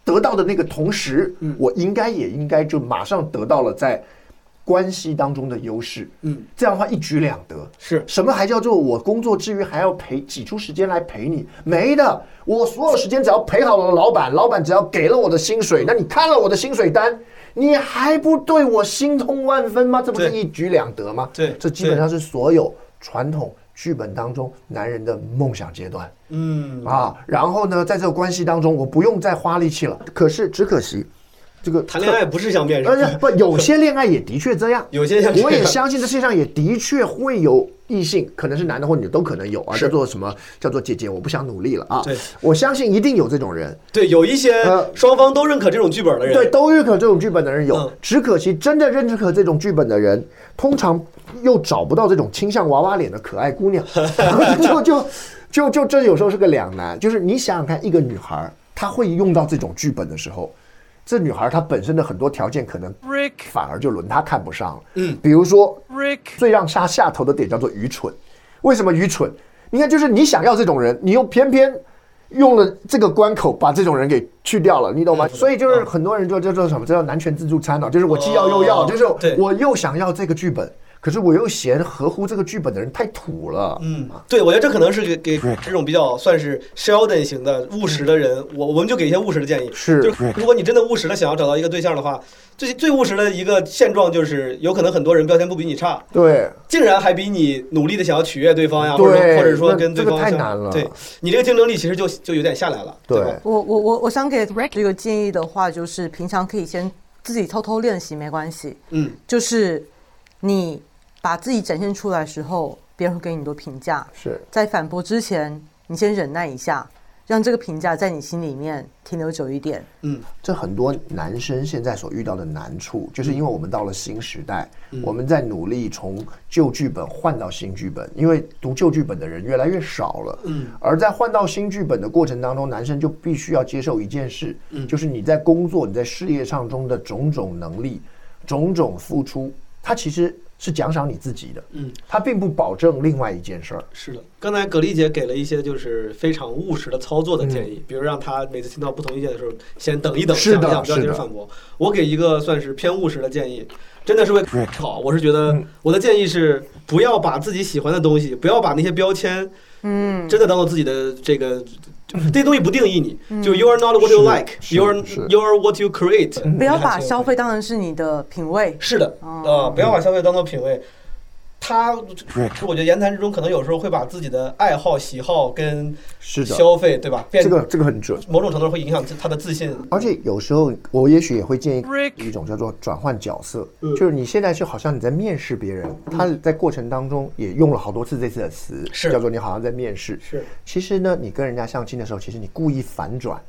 得到的那个同时，我应该也应该就马上得到了在。关系当中的优势，嗯，这样的话一举两得。是什么还叫做我工作之余还要陪挤出时间来陪你？没的，我所有时间只要陪好了老板，老板只要给了我的薪水，那你看了我的薪水单，你还不对我心痛万分吗？这不是一举两得吗？对，这基本上是所有传统剧本当中男人的梦想阶段。嗯啊，然后呢，在这个关系当中，我不用再花力气了。可是只可惜。这个谈恋爱不是像面试，不，有些恋爱也的确这样。有些我也相信这世界上也的确会有异性可能是男的或女都可能有啊，叫做什么？叫做姐姐，我不想努力了啊。对，我相信一定有这种人，对，有一些呃双方都认可这种剧本的人，对，都认可这种剧本的人有嗯，只可惜真的认可这种剧本的人，通常又找不到这种倾向娃娃脸的可爱姑娘，就就就就这有时候是个两难。就是你想想看，一个女孩她会用到这种剧本的时候，这女孩她本身的很多条件可能反而就轮她看不上了。嗯，比如说最让她下头的点叫做愚蠢。为什么愚蠢？你看，就是你想要这种人，你又偏偏用了这个关口把这种人给去掉了，你懂吗？所以就是很多人就叫做什么，这叫男权自助餐啊，就是我既要又要，哦就是我又想要这个剧本，可是我又嫌合乎这个剧本的人太土了。嗯，对，我觉得这可能是给给这种比较算是 Sheldon 型的务实的人，我我们就给一些务实的建议。是就是如果你真的务实的想要找到一个对象的话，最最务实的一个现状就是，有可能很多人标签不比你差，对，竟然还比你努力的想要取悦对方呀，或者或者说跟对方相太难了。对你这个竞争力其实就就有点下来了。对。吧？我我我我想给这个建议的话，就是平常可以先自己偷偷练习，没关系。嗯，就是你把自己展现出来的时候，别人会给你很多评价，是。在反驳之前，你先忍耐一下，让这个评价在你心里面停留久一点。嗯，这很多男生现在所遇到的难处，就是因为我们到了新时代，我们在努力从旧剧本换到新剧本，因为读旧剧本的人越来越少了。嗯，而在换到新剧本的过程当中，男生就必须要接受一件事，就是你在工作、你在事业上中的种种能力、种种付出，它其实是奖赏你自己的。嗯，它并不保证另外一件事儿。是的，刚才葛丽姐给了一些就是非常务实的操作的建嗯议，比如让他每次听到不同意见的时候，先等一等，是的想一想，不要是的急着反驳。我给一个算是偏务实的建议，真的是为好。我是觉得嗯我的建议是，不要把自己喜欢的东西，不要把那些标签，嗯，真的当做自己的这个。这些东西不定义你，就 you are not what you like, you are you are what you create。不要把消费当成是你的品味。是的，哦啊，不要把消费当做品味。他，我觉得言谈之中可能有时候会把自己的爱好、喜好跟是的消费，对吧？变这个这个很准。某种程度会影响他的自信。而且有时候我也许也会建议一种叫做转换角色，嗯就是你现在就好像你在面试别人，他在过程当中也用了好多次这次的词，是叫做你好像在面试。是，其实呢，你跟人家相亲的时候，其实你故意反转。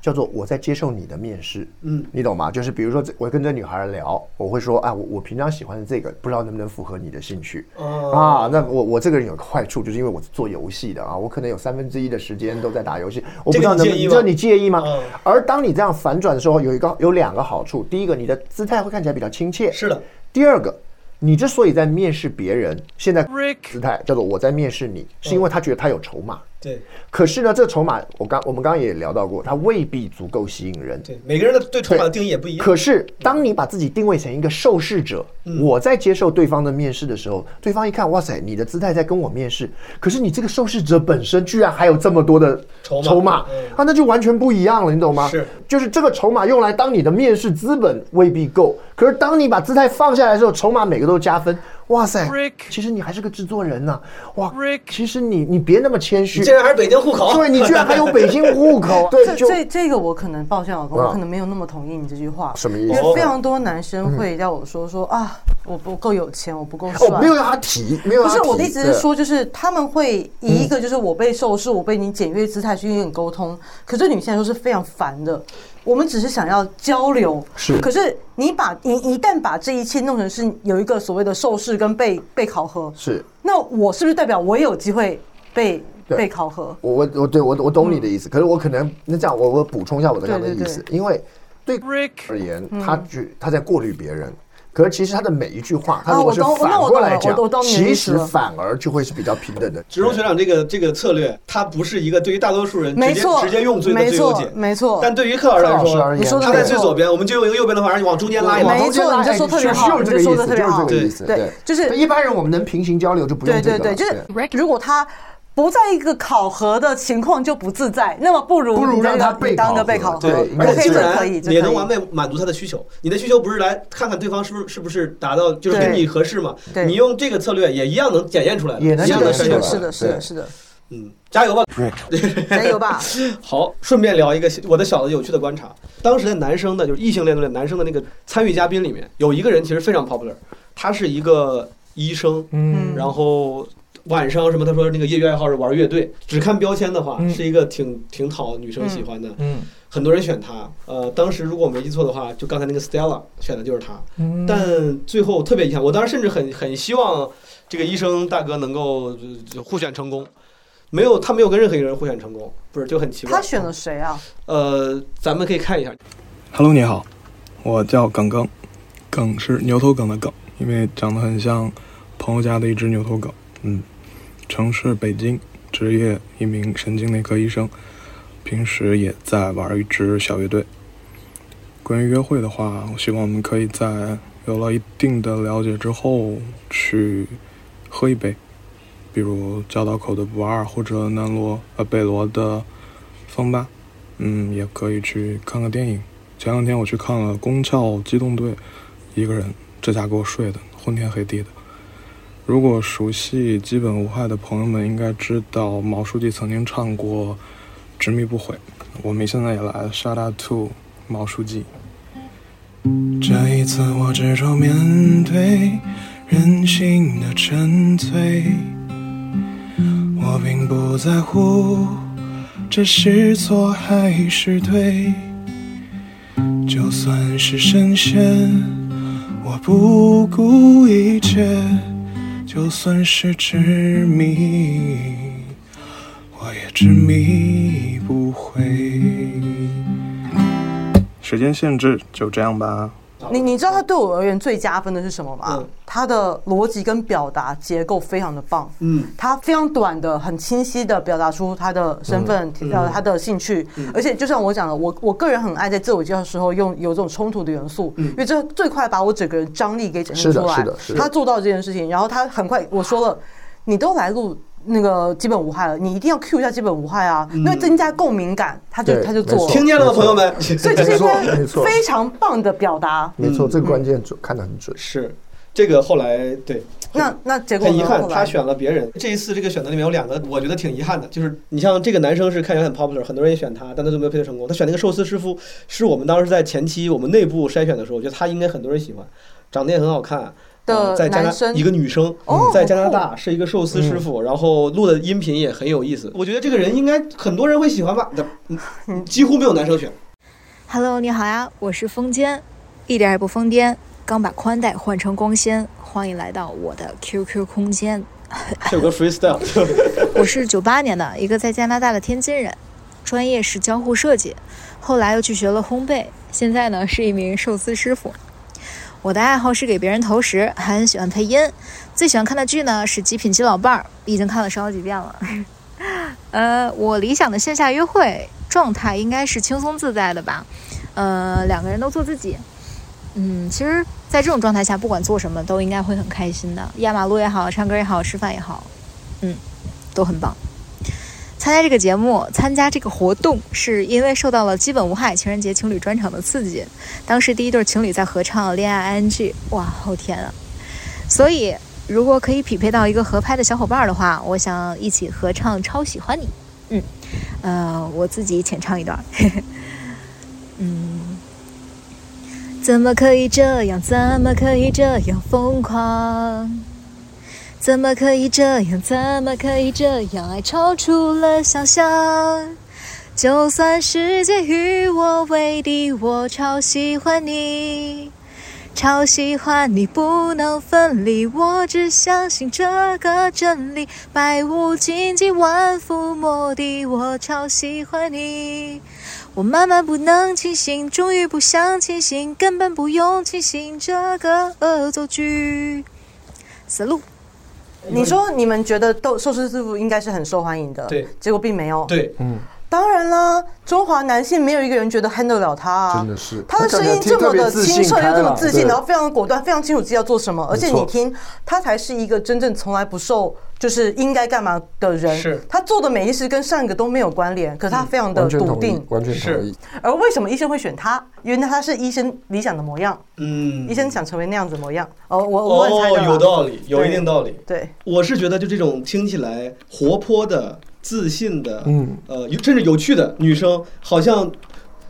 叫做我在接受你的面试，嗯，你懂吗？就是比如说这，我跟这女孩聊，我会说，啊，我我平常喜欢的这个，不知道能不能符合你的兴趣、哦。啊？那我我这个人有个坏处，就是因为我是做游戏的啊，我可能有三分之一的时间都在打游戏，我不知道能不能，这个你介意吗？这你介意吗？嗯。而当你这样反转的时候，有一个有两个好处，第一个，你的姿态会看起来比较亲切，是的，第二个，你之所以在面试别人，现在姿态叫做我在面试你，是因为他觉得他有筹码。对可是呢，这筹码我刚我们刚刚也聊到过，它未必足够吸引人。对，每个人的对筹码的定义也不一样。可是，当你把自己定位成一个受试者，嗯我在接受对方的面试的时候，对方一看，哇塞，你的姿态在跟我面试，可是你这个受试者本身居然还有这么多的筹码筹码嗯啊，那就完全不一样了，你懂吗？是，就是这个筹码用来当你的面试资本未必够，可是当你把姿态放下来的时候，筹码每个都加分。哇塞，其实你还是个制作人呐、哇，其实你你别那么谦虚，你竟然还是北京户口对你居然还有北京户口，对，这这这个我可能抱歉老公，啊我可能没有那么同意你这句话。什么意思因为非常多男生会要我说说啊，我不够有钱，我不够帅。哦，没有让他提，没有让他提。不是我的意思是说，就是他们会以一个就是我被受试，我被你简约姿态去跟你沟通，可是女性来说是非常烦的。我们只是想要交流，是。可是你把你一旦把这一切弄成是有一个所谓的受试跟被被考核，是。那我是不是代表我也有机会被被考核？我我我对我我懂你的意思，可是我可能那这样我我补充一下我的这样的意思，对因为对而言，他嗯觉他在过滤别人。可是其实他的每一句话，他啊如果是反过来讲其实反而就会是比较平等的。植荣学长这个这个策略，他不是一个对于大多数人直接，直接用最的最优解，，没错。但对于克老师来克老师而说，他在最左边，我们就用一个右边的方式往中间拉一拉。没错，你就说特别好，就是这个意思，就说的特别好，就是这个意思。对，就是一般人我们能平行交流就不用对这个了。对对，就是如果他不在一个考核的情况就不自在，那么不如让他当个备考核，对应该而 OK，且自然也能完美满足他的需求。你的需求不是来看看对方是不是是不是达到，就是跟你合适嘛？对你用这个策略也一样能检验出来的，也能一样能检验是的，筛选出来是的，是的，是的，嗯，加油吧！加油吧！好，顺便聊一个我的小的有趣的观察。当时的男生的，就是异性恋的男生的那个参与嘉宾里面，有一个人其实非常 popular，他是一个医生，嗯然后晚上什么？他说那个业余爱好是玩乐队，只看标签的话，是一个挺挺讨女生喜欢的。嗯，很多人选他。呃，当时如果我没记错的话，就刚才那个 Stella 选的就是他。嗯，但最后特别遗憾，我当时甚至很很希望这个医生大哥能够互选成功。没有，他没有跟任何一个人互选成功，不是就很奇怪。他选了谁啊？呃，咱们可以看一下。Hello，你好，我叫耿耿，耿是牛头梗的耿，因为长得很像朋友家的一只牛头梗。嗯，城市北京，职业一名神经内科医生，平时也在玩一支小乐队。关于约会的话，我希望我们可以在有了一定的了解之后去喝一杯。比如交道口的不二，或者南锣呃北锣的风吧，嗯，也可以去看个电影。前两天我去看了《宫壳机动队》，一个人，这家给我睡的昏天黑地的。如果熟悉基本无害的朋友们应该知道，毛书记曾经唱过《执迷不悔》，我们现在也来 shout out to 毛书记。这一次我执着面对人性的沉醉。我并不在乎这是错还是对，就算是深陷，我不顾一切；就算是执迷，我也执迷不悔。时间限制，就这样吧。你你知道他对我而言最加分的是什么吗？他的逻辑跟表达结构非常的棒。嗯，他非常短的、很清晰的表达出他的身份、呃他的兴趣，而且就像我讲的，我我个人很爱在自我介绍的时候用有这种冲突的元素，因为这最快把我整个人张力给展现出来。是的，是的，他做到这件事情，然后他很快我说了，你都来录。那个基本无害了，你一定要 Q 一下基本无害啊，因为增加共鸣感，他就他就做，听见了吗，朋友们？所以这是一篇非常棒的表达，没错，这个关键准看得很准。是这个后来对，那那结果很遗憾，他选了别人。这一次这个选择里面有两个，我觉得挺遗憾的，就是你像这个男生是看起来很 popular，很多人也选他，但他都没有配对成功。他选那个寿司师傅，是我们当时在前期我们内部筛选的时候，我觉得他应该很多人喜欢，长得也很好看。在加拿一个女生在加拿大是一个寿司师傅，然后录的音频也很有意思。我觉得这个人应该很多人会喜欢吧，几乎没有男生选。Hello，你好呀，我是风间，一点也不疯癫，刚把宽带换成光纤，欢迎来到我的 QQ 空间。有个 freestyle。我是九八年的一个在加拿大的天津人，专业是交互设计，后来又去学了烘焙，现在呢是一名寿司师傅。我的爱好是给别人投食，很喜欢配音。最喜欢看的剧呢是《极品基老伴儿》，已经看了十好几遍了。呃，我理想的线下约会状态应该是轻松自在的吧？呃，两个人都做自己。嗯，其实，在这种状态下，不管做什么都应该会很开心的。压马路也好，唱歌也好，吃饭也好，嗯，都很棒。参加这个节目，参加这个活动，是因为受到了基本无害情人节情侣专场的刺激。当时第一对情侣在合唱《恋爱 ING》，哇，好甜啊！所以，如果可以匹配到一个合拍的小伙伴的话，我想一起合唱《超喜欢你》。嗯，呃，我自己浅唱一段。嗯，怎么可以这样？怎么可以这样疯狂？怎么可以这样？怎么可以这样？爱超出了想象。就算世界与我为敌，我超喜欢你，超喜欢你，不能分离。我只相信这个真理，百无禁忌，万夫莫敌。我超喜欢你，我慢慢不能清醒，终于不想清醒，根本不用清醒这个恶作剧。死路。你说你们觉得豆寿司师傅应该是很受欢迎的，对，结果并没有。对，嗯，当然啦，中华男性没有一个人觉得 handle 了他啊，真的是，他的声音这么的清澈又这么自信，然后非常的果断，非常清楚自己要做什么，而且你听，他才是一个真正从来不受就是应该干嘛的人，是，他做的每一事跟上一个都没有关联，可是他非常的笃定，完全同意。而为什么医生会选他？因为他是医生理想的模样，嗯，医生想成为那样子模样。哦，我我猜的，有道理，有一定道理。对，我是觉得就这种听起来活泼的、自信的，嗯，呃，甚至有趣的女生，好像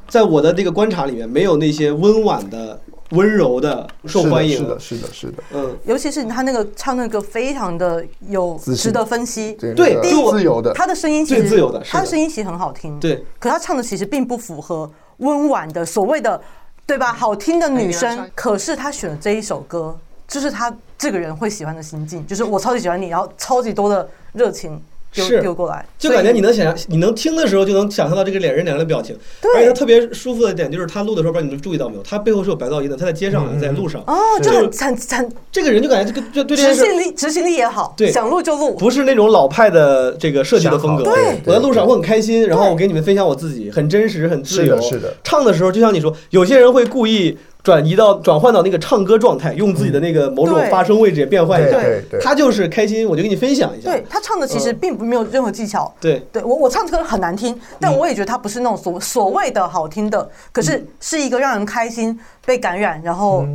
在我的那个观察里面，没有那些温婉的温柔的、受欢迎。是的，是的，是的。嗯，尤其是他那个唱那个非常的有值得分析，对，自由的，他的声音其实自由的，他的声音其实很好听，对。可他唱的其实并不符合温婉的所谓的对吧？好听的女生，可是他选的这一首歌，就是他这个人会喜欢的心境，就是我超级喜欢你，然后超级多的热情。是丢过来，就感觉你能想象，你能听的时候就能想象到这个脸人两个人的表情。对，而且他特别舒服的点就是他录的时候，不知道你们注意到没有，他背后是有白噪音的。他在街上，在路上，哦，就很很很，这个人就感觉这个就对执行力执行力也好，对，想录就录，不是那种老派的这个设计的风格。对，我在路上我很开心，然后我给你们分享我自己，很真实，很自由。是的，唱的时候就像你说，有些人会故意。转移到转换到那个唱歌状态，用自己的那个某种发声位置也变换一下。对对，他就是开心，我就跟你分享一下。对他唱的其实并不没有任何技巧。对对，我我唱歌很难听，但我也觉得他不是那种所所谓的好听的，可是是一个让人开心、被感染，然后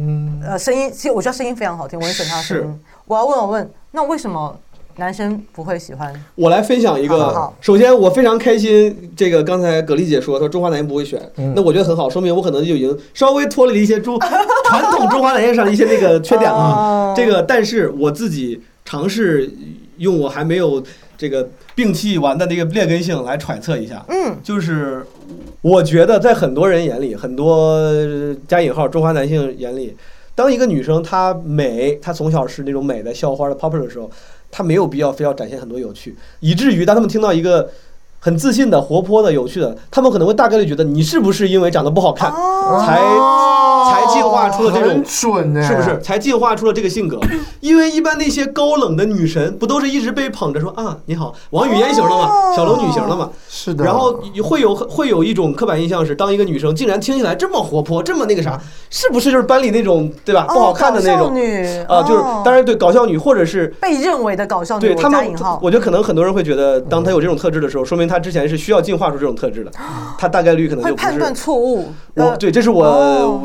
呃声音，其实我觉得声音非常好听，我很喜欢他的声音。我要问我问，那为什么？男生不会喜欢我来分享一个。首先，我非常开心。这个刚才葛丽姐说，她说中华男性不会选，那我觉得很好，说明我可能就已经稍微脱离了一些中 传统中华男性上的一些那个缺点了。这个，但是我自己尝试用我还没有这个摒弃完的那个劣根性来揣测一下。嗯，就是我觉得在很多人眼里，很多加引号中华男性眼里，当一个女生她美，她从小是那种美的校花的 popular 的时候。他没有必要非要展现很多有趣，以至于当他们听到一个很自信的、活泼的、有趣的，他们可能会大概率觉得你是不是因为长得不好看才。才进化出了这种，是不是？才进化出了这个性格。因为一般那些高冷的女神，不都是一直被捧着说啊，你好，王语嫣型的嘛，小龙女型的嘛？是的。然后会有会有一种刻板印象是，当一个女生竟然听起来这么活泼，这么那个啥，是不是就是班里那种对吧？不好看的那种女啊？就是当然对搞笑女，或者是被认为的搞笑女。对他们，我觉得可能很多人会觉得，当她有这种特质的时候，说明她之前是需要进化出这种特质的。他大概率可能就判断错误。我对，这是我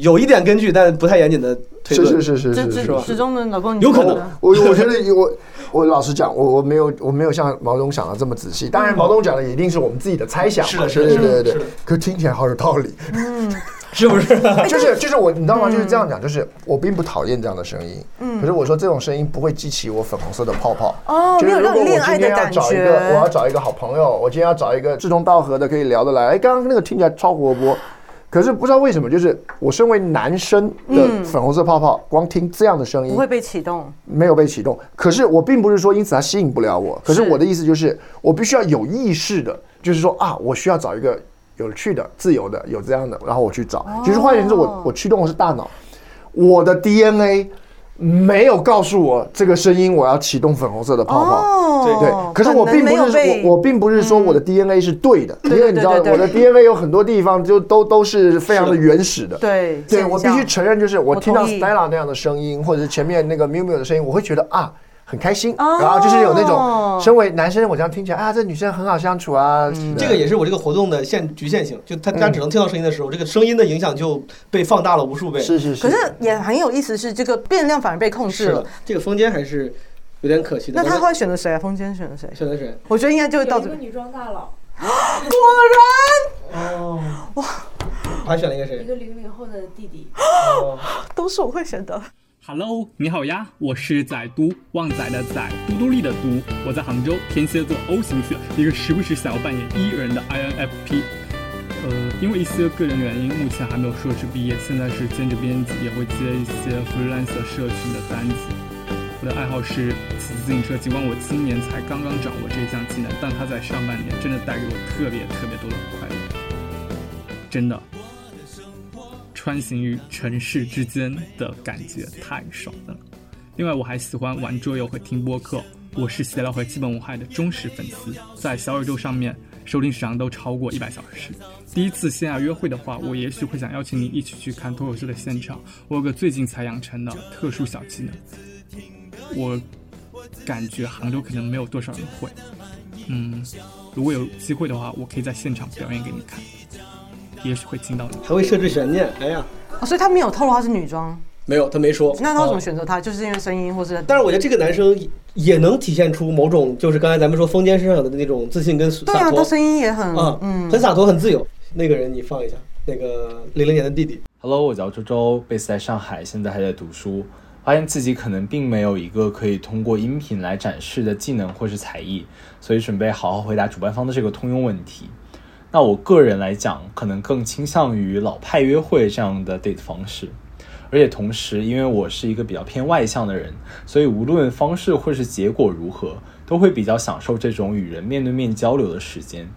有一点根据，但不太严谨的推论。是是是是是，始终的老公有可能。我我觉得我我老实讲，我我没有我没有像毛东想的这么仔细。当然，毛东讲的一定是我们自己的猜想。是的，是的，对对对。可听起来好有道理。嗯，是不是？就是 就是我，你知道吗？就是这样讲，就是我并不讨厌这样的声音。嗯。可是我说这种声音不会激起我粉红色的泡泡。哦，没有让你恋爱的感觉。我今天要找一个，我要找一个好朋友。我今天要找一个志同道合的，可以聊得来。哎，刚刚那个听起来超活泼。可是不知道为什么，就是我身为男生的粉红色泡泡，光听这样的声音不会被启动，没有被启动。可是我并不是说因此它吸引不了我，可是我的意思就是，我必须要有意识的，就是说啊，我需要找一个有趣的、自由的、有这样的，然后我去找。其实换言之，我我驱动的是大脑，我的 DNA。没有告诉我这个声音，我要启动粉红色的泡泡。对对，可是我并不是我我并不是说我的 DNA 是对的，因为你知道我的 DNA 有很多地方就都都是非常的原始的。对，对我必须承认，就是我听到 Stella 那样的声音，或者是前面那个 Miu Miu 的声音，我会觉得啊。很开心，然后就是有那种，身为男生，我这样听起来啊，这女生很好相处啊。这个也是我这个活动的限局限性，就他家只能听到声音的时候，这个声音的影响就被放大了无数倍。是是是。可是也很有意思，是这个变量反而被控制了。这个风间还是有点可惜的。那他会选择谁啊？风间选择谁？选择谁？我觉得应该就会到这个女装大佬。果然。哦。哇。还选了一个谁？一个零零后的弟弟。都是我会选的。Hello，你好呀，我是仔嘟旺仔的仔，嘟嘟丽的嘟，我在杭州，天蝎座 O 型血，一个时不时想要扮演 E 人的 INFP。呃，因为一些个人原因，目前还没有硕士毕业，现在是兼职编辑，也会接一些 freelancer 社群的单子。我的爱好是骑自行车，尽管我今年才刚刚掌握这项技能，但它在上半年真的带给我特别特别多的快乐，真的。穿行于城市之间的感觉太爽了。另外，我还喜欢玩桌游和听播客。我是闲聊和基本无害的忠实粉丝，在小宇宙上面收听时长都超过一百小时。第一次线下约会的话，我也许会想邀请你一起去看脱口秀的现场。我有个最近才养成的特殊小技能，我感觉杭州可能没有多少人会。嗯，如果有机会的话，我可以在现场表演给你看。也许会惊到你，还会设置悬念。哎呀，所以他没有透露他是女装，没有，他没说。那他为什么选择他？就是因为声音，或是？但是我觉得这个男生也能体现出某种，就是刚才咱们说风间身上的那种自信跟洒脱。对啊，他声音也很，嗯，很洒脱，很自由。那个人你放一下，那个零零年的弟弟。Hello，我叫周周，base 在上海，现在还在读书。发现自己可能并没有一个可以通过音频来展示的技能或是才艺，所以准备好好回答主办方的这个通用问题。那我个人来讲，可能更倾向于老派约会这样的 date 方式，而且同时，因为我是一个比较偏外向的人，所以无论方式或是结果如何，都会比较享受这种与人面对面交流的时间。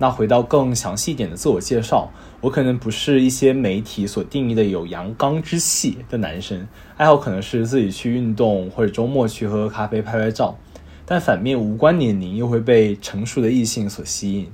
那回到更详细一点的自我介绍，我可能不是一些媒体所定义的有阳刚之气的男生，爱好可能是自己去运动或者周末去喝喝咖啡、拍拍照，但反面无关年龄又会被成熟的异性所吸引。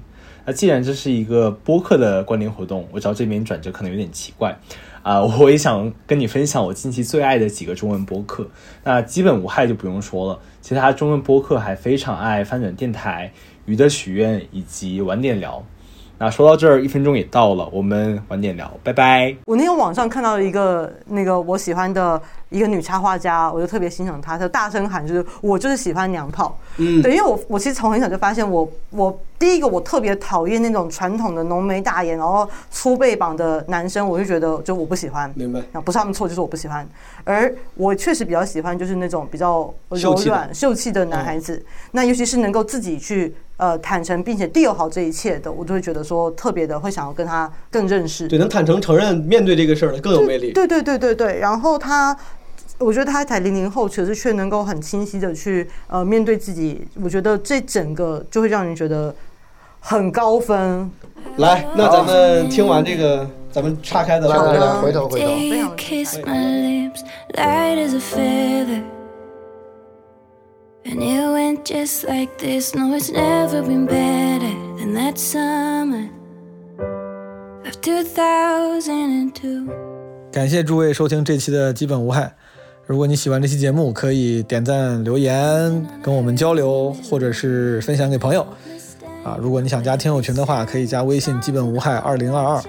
那既然这是一个播客的关联活动，我知道这边转折可能有点奇怪，啊，我也想跟你分享我近期最爱的几个中文播客。那基本无害就不用说了，其他中文播客还非常爱翻转电台。鱼的许愿以及晚点聊，那说到这儿，一分钟也到了，我们晚点聊，拜拜。我那天网上看到一个那个我喜欢的。一个女插画家，我就特别欣赏她，她大声喊就是我就是喜欢娘炮，嗯，对，因为我我其实从很小就发现我我第一个我特别讨厌那种传统的浓眉大眼然后粗背膀的男生，我就觉得就我不喜欢，明白？不是他们错，就是我不喜欢。而我确实比较喜欢就是那种比较柔软秀气的男孩子，那尤其是能够自己去呃坦诚并且 deal 好这一切的，我就会觉得说特别的会想要跟他更认识，对，能坦诚承认面对这个事儿的更有魅力，对对对对对，然后他。我觉得他才零零后，可是却能够很清晰的去呃面对自己。我觉得这整个就会让人觉得很高分。来，那咱们听完这个，咱们岔开的，来来来，回头回头。And it went just like this. No, it's never been better than that summer of 2002. 感谢诸位收听这期的基本无害。如果你喜欢这期节目，可以点赞、留言跟我们交流，或者是分享给朋友。啊，如果你想加听友群的话，可以加微信“基本无害二零二二”。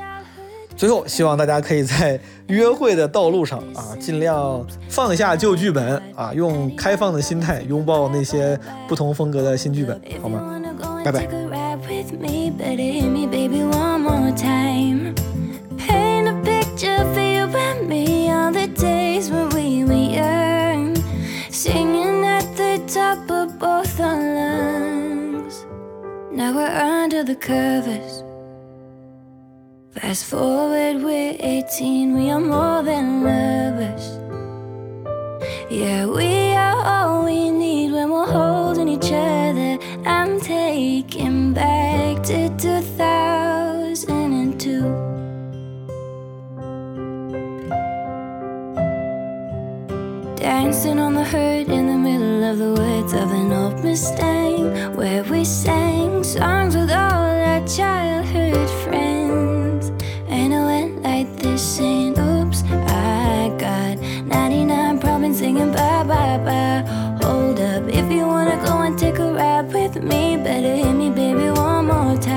最后，希望大家可以在约会的道路上啊，尽量放下旧剧本啊，用开放的心态拥抱那些不同风格的新剧本，好吗？拜拜。Lungs. Now we're under the covers. Fast forward, we're 18, we are more than lovers. Yeah, we are all we need when we're holding each other. I'm taking back to 2002. Dancing on the hurt in the middle of the woods of an old Mustang, where we sang songs with all our childhood friends. And I went like this, saying, Oops, I got 99 problems singing bye bye bye. Hold up, if you wanna go and take a ride with me, better hit me, baby, one more time.